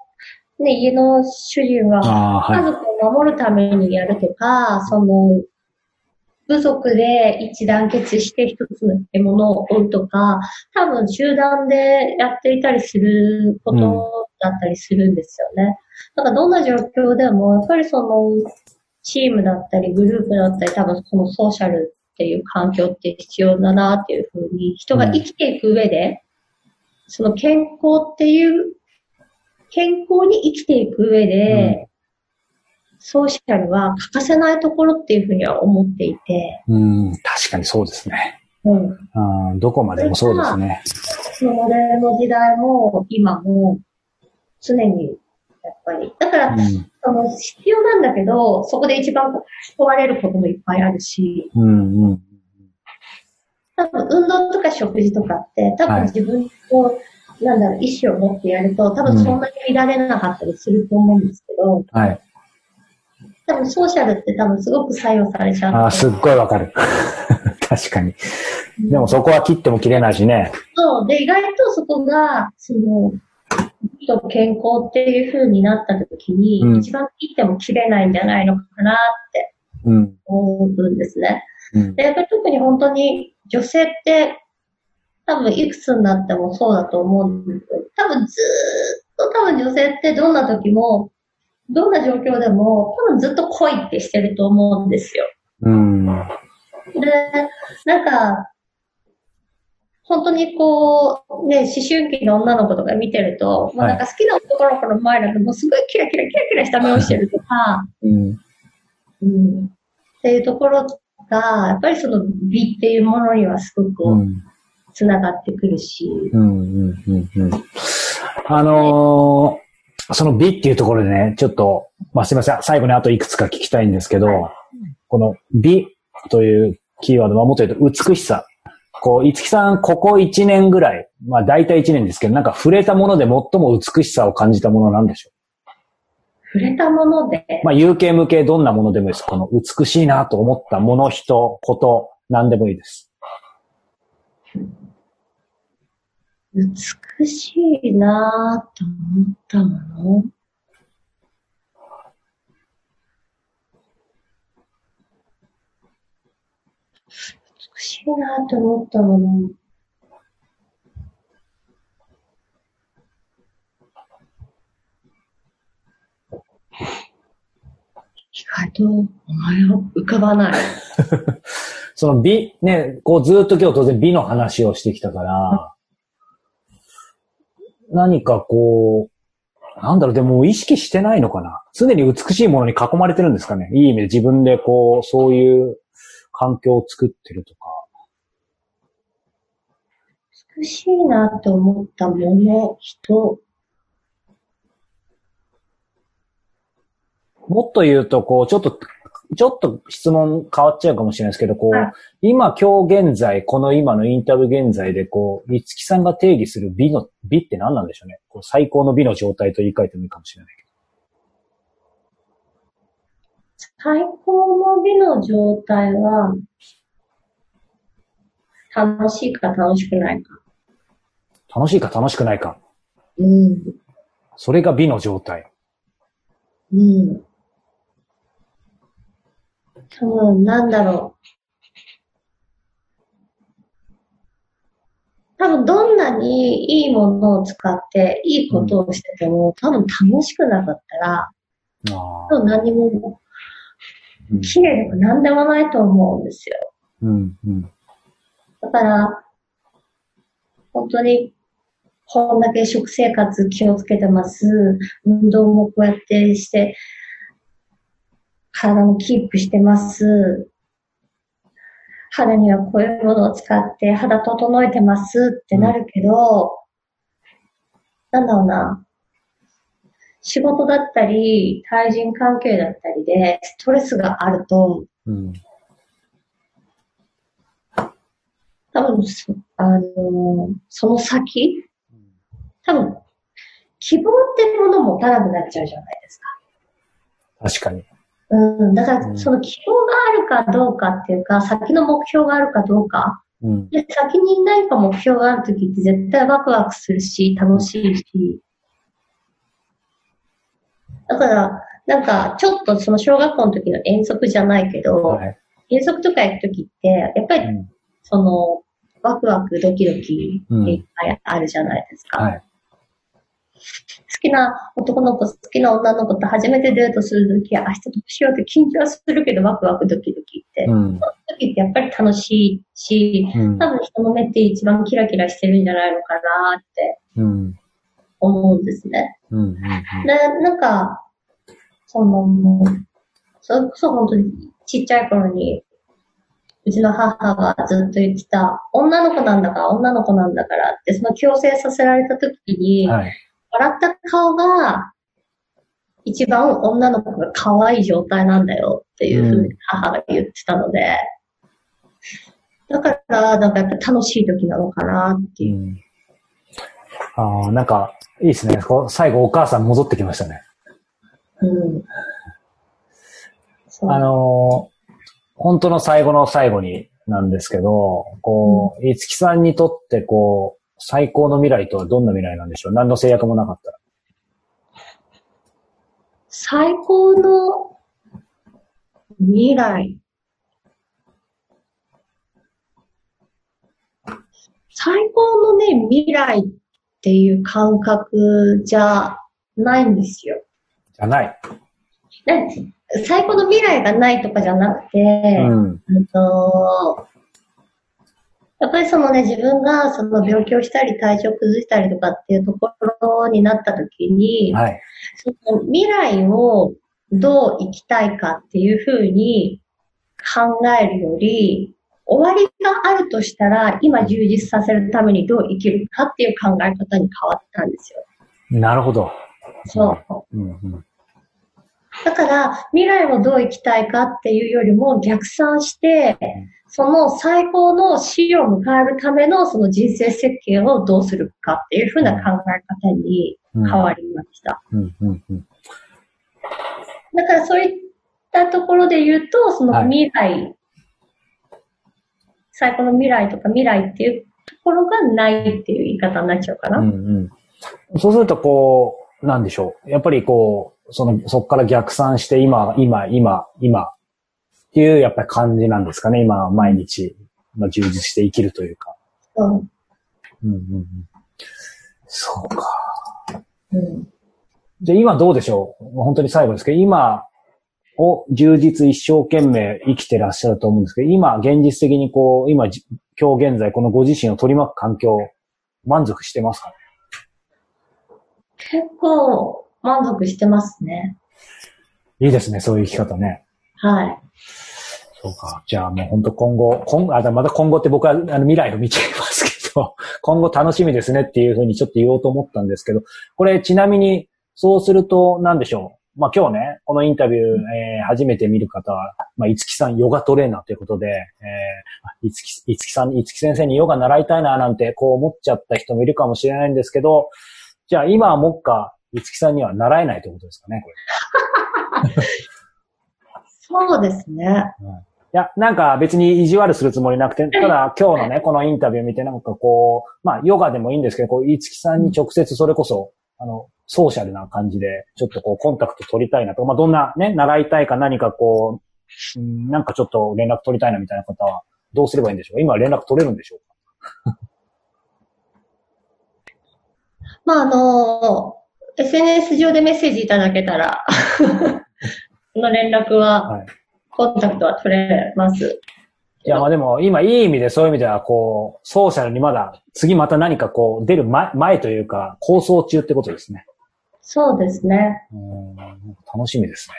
ね、家の主人は家族を守るためにやるとか、その、部族で一致団結して一つの獲物を追うとか、多分集団でやっていたりすることだったりするんですよね。だからどんな状況でも、やっぱりその、チームだったり、グループだったり、多分そのソーシャルっていう環境って必要だなっていうふうに、人が生きていく上で、その健康っていう、健康に生きていく上で、ソーシャルは欠かせないところっていうふうには思っていて。うん、確かにそうですね。うん。どこまでもそうですね。そのモデルの時代も今も常にやっぱり。だから、うん、その必要なんだけど、そこで一番問われることもいっぱいあるし。うんうん。多分運動とか食事とかって、多分自分を、はい、なんだろう、意思を持ってやると、多分そんなに見られなかったりすると思うんですけど、はい。多分ソーシャルって多分すごく作用されちゃう。ああ、すっごいわかる。<laughs> 確かに。でもそこは切っても切れないしね。そう。で、意外とそこが、その、と健康っていう風になった時に、うん、一番切っても切れないんじゃないのかなって思うんですね。うん、で、やっぱり特に本当に女性って多分いくつになってもそうだと思うんですけど、多分ずっと多分女性ってどんな時もどんな状況でも、多分ずっと恋ってしてると思うんですよ。うん。で、なんか、本当にこう、ね、思春期の女の子とか見てると、もうなんか好きな男の子の前だともうすごいキラキラキラキラした目をしてるとか、うん。うん。っていうところが、やっぱりその美っていうものにはすごく、つながってくるし。うん、うん、うん、うん。あのーその美っていうところでね、ちょっと、まあ、すいません。最後にあといくつか聞きたいんですけど、この美というキーワードはもっと言うと美しさ。こう、いつきさん、ここ1年ぐらい、まあ大体1年ですけど、なんか触れたもので最も美しさを感じたものなんでしょう？触れたもので？まあ有形無形どんなものでもいいです。この美しいなと思ったもの、人、こと、何でもいいです。美しいなと思ったもの美しいなって思ったもの。意外とお前は浮かばない。<laughs> その美、ね、こうずっと今日当然美の話をしてきたから、何かこう、なんだろう、でも意識してないのかな常に美しいものに囲まれてるんですかねいい意味で自分でこう、そういう環境を作ってるとか。美しいなって思ったもの、人。もっと言うと、こう、ちょっと、ちょっと質問変わっちゃうかもしれないですけど、こう、今、今日現在、この今のインタビュー現在で、こう、三月さんが定義する美の、美って何なんでしょうね。こう最高の美の状態と言い換えてもいいかもしれないけど。最高の美の状態は、楽しいか楽しくないか。楽しいか楽しくないか。うん。それが美の状態。うん。多分、なんだろう。多分、どんなにいいものを使っていいことをしてても、多分楽しくなかったら、多分何も、綺麗でも何でもないと思うんですよ。うんうん、だから、本当に、こんだけ食生活気をつけてます。運動もこうやってして、体もキープしてます。肌にはこういうものを使って肌整えてますってなるけど、なんだろうな。仕事だったり、対人関係だったりで、ストレスがあると、うん、多分そ、あの、その先、多分、希望ってものも持たなくなっちゃうじゃないですか。確かに。うん、だから、その希望があるかどうかっていうか、先の目標があるかどうか。うん、で先に何か目標があるときって絶対ワクワクするし、楽しいし。だから、なんか、ちょっとその小学校の時の遠足じゃないけど、はい、遠足とか行くときって、やっぱり、その、ワクワクドキドキいっぱいあるじゃないですか。うんはい。好きな男の子、好きな女の子と初めてデートするとき、明日どうしようって緊張するけどワクワクドキドキって、うん、その時ってやっぱり楽しいし、うん、多分人の目って一番キラキラしてるんじゃないのかなって思うんですね。うんうんうん、で、なんか、その、それこそ本当にちっちゃい頃にうちの母がずっと言ってた、女の子なんだから女の子なんだからって、その強制させられた時に、はい、笑った顔が、一番女の子が可愛い状態なんだよっていうふうに母が言ってたので、うん、だから、なんかやっぱ楽しい時なのかなっていう。うん、ああ、なんか、いいですね。最後お母さん戻ってきましたね。うん。あのー、本当の最後の最後になんですけど、こう、いつきさんにとってこう、最高の未来とはどんな未来なんでしょう？何の制約もなかったら。最高の未来。最高のね、未来っていう感覚じゃないんですよ。じゃない。最高の未来がないとかじゃなくて、うん、うんとやっぱりそのね、自分がその病気をしたり体調崩したりとかっていうところになった時に、はい、その未来をどう生きたいかっていうふうに考えるより、終わりがあるとしたら、今充実させるためにどう生きるかっていう考え方に変わったんですよ。なるほど。そう。うんうんだから、未来をどう生きたいかっていうよりも逆算して、その最高の死を迎えるためのその人生設計をどうするかっていうふうな考え方に変わりました。だからそういったところで言うと、その未来、はい、最高の未来とか未来っていうところがないっていう言い方になっちゃうかな。うんうん、そうするとこう、なんでしょう。やっぱりこう、その、そこから逆算して今、今、今、今、っていうやっぱり感じなんですかね、今毎日、まあ、充実して生きるというか。うん。うんうんうん。そうか。うん。じゃあ今どうでしょう？本当に最後ですけど、今を充実一生懸命生きてらっしゃると思うんですけど、今現実的にこう、今、今日現在このご自身を取り巻く環境、満足してますか結構満足してますね。いいですね、そういう生き方ね。はい。そうか。じゃあもう本当今後、今あまた今後って僕はあの未来を見ちゃいますけど、<laughs> 今後楽しみですねっていうふうにちょっと言おうと思ったんですけど、これちなみにそうすると何でしょう？まあ今日ね、このインタビュー、えー、初めて見る方は、まあ、いつきさんヨガトレーナーということで、えー、いつき、いつきさん、いつき先生にヨガ習いたいななんてこう思っちゃった人もいるかもしれないんですけど、じゃあ今はもっか、いつきさんには習えないということですかね、これ。そうですね。うんいや、なんか別に意地悪するつもりなくて、ただ今日のね、このインタビュー見てなんかこう、まあヨガでもいいんですけど、こう、いつきさんに直接それこそ、あの、ソーシャルな感じで、ちょっとこう、コンタクト取りたいなと。まあどんなね、習いたいか何かこう、んなんかちょっと連絡取りたいなみたいな方は、どうすればいいんでしょう？か今連絡取れるんでしょうか？<laughs> まああの、SNS 上でメッセージいただけたら <laughs> その連絡は、はいコンタクトは取れます。いや、まあでも、今いい意味でそういう意味では、こう、ソーシャルにまだ、次また何かこう、出る前前というか、構想中ってことですね。そうですね。うん、楽しみですね。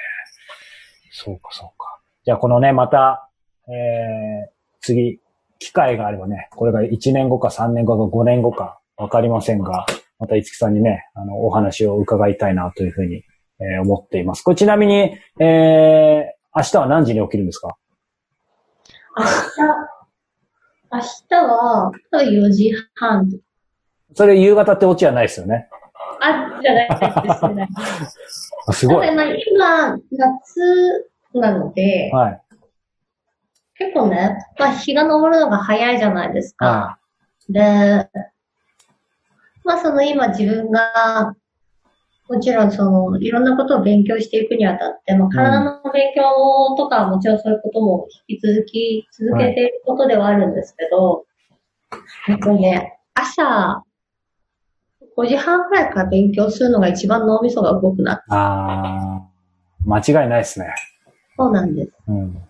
そうか、そうか。じゃあ、このね、また、えー、次、機会があればね、これが1年後か3年後か5年後かわかりませんが、また五木さんにね、あの、お話を伺いたいなというふうに、えー、思っています。これちなみに、えー、明日は何時に起きるんですか？明日、明日は4時半。それ夕方ってオチはないですよね。あ、じゃないです。<laughs> すごい。まあ今、夏なので、はい、結構ね、まあ日が昇るのが早いじゃないですか。はい、で、まあその今自分がもちろんその、いろんなことを勉強していくにあたって、まあ、体の勉強とかもちろんそういうことも引き続き続けていることではあるんですけど、はい、っぱりね、朝、5時半くらいから勉強するのが一番脳みそが動くな。ああ、間違いないですね。そうなんです。うん。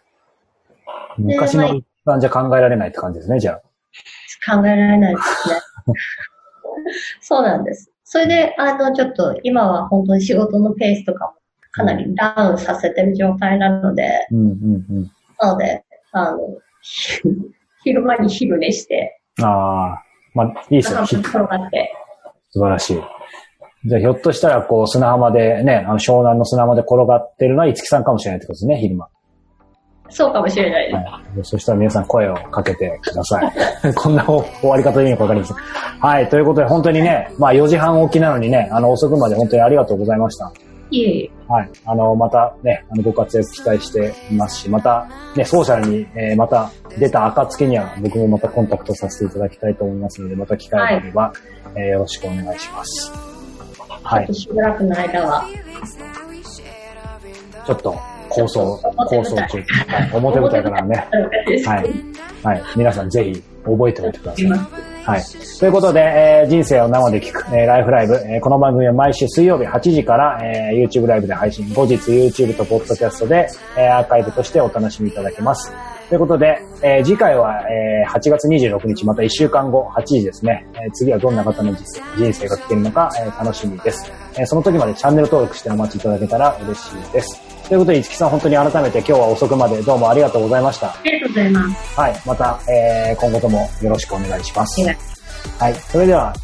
昔の一般じゃ考えられないって感じですね、じゃあ。考えられないですね。<laughs> そうなんです。それで、あの、ちょっと今は本当に仕事のペースとかもかなりダウンさせてる状態なので、うんうんうん、なので、あの、昼間に昼寝して、ああ、まあ、いいですよ。転がって。素晴らしい。じゃあ、ひょっとしたら、こう、砂浜でね、あの、湘南の砂浜で転がってるのは五木さんかもしれないってことですね、昼間。そうかもしれないです。はい、そしたら皆さん声をかけてください。<laughs> こんな終わり方でいいのかわかりません。はい、ということで本当にね、まあ4時半起きなのにね、あの遅くまで本当にありがとうございました。いえいえ。はい。あの、またね、あの、ご活躍期待していますし、また、ね、ソーシャルに、えー、また出た暁には僕もまたコンタクトさせていただきたいと思いますので、また機会があれば、はい、えー、よろしくお願いします。はい。しばらくの間は。ちょっと、構想、構想中。表舞台からね。はい。はい。皆さんぜひ覚えておいてください。はい。ということで、えー、人生を生で聞く、えー、ライフライブ、えー、この番組は毎週水曜日8時から、えー、YouTube ライブで配信、後日 YouTube と Podcast で、えー、アーカイブとしてお楽しみいただけます。ということで、えー、次回は、えー、8月26日、また1週間後、8時ですね。えー、次はどんな方の人生が聞けるのか、えー、楽しみです。えー、その時までチャンネル登録してお待ちいただけたら嬉しいです。ということで、五木さん、本当に改めて今日は遅くまでどうもありがとうございました。ありがとうございます。はい。また、えー、今後ともよろしくお願いします。はい。それでは、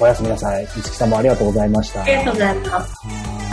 おやすみなさい。五木さんもありがとうございました。ありがとうございます。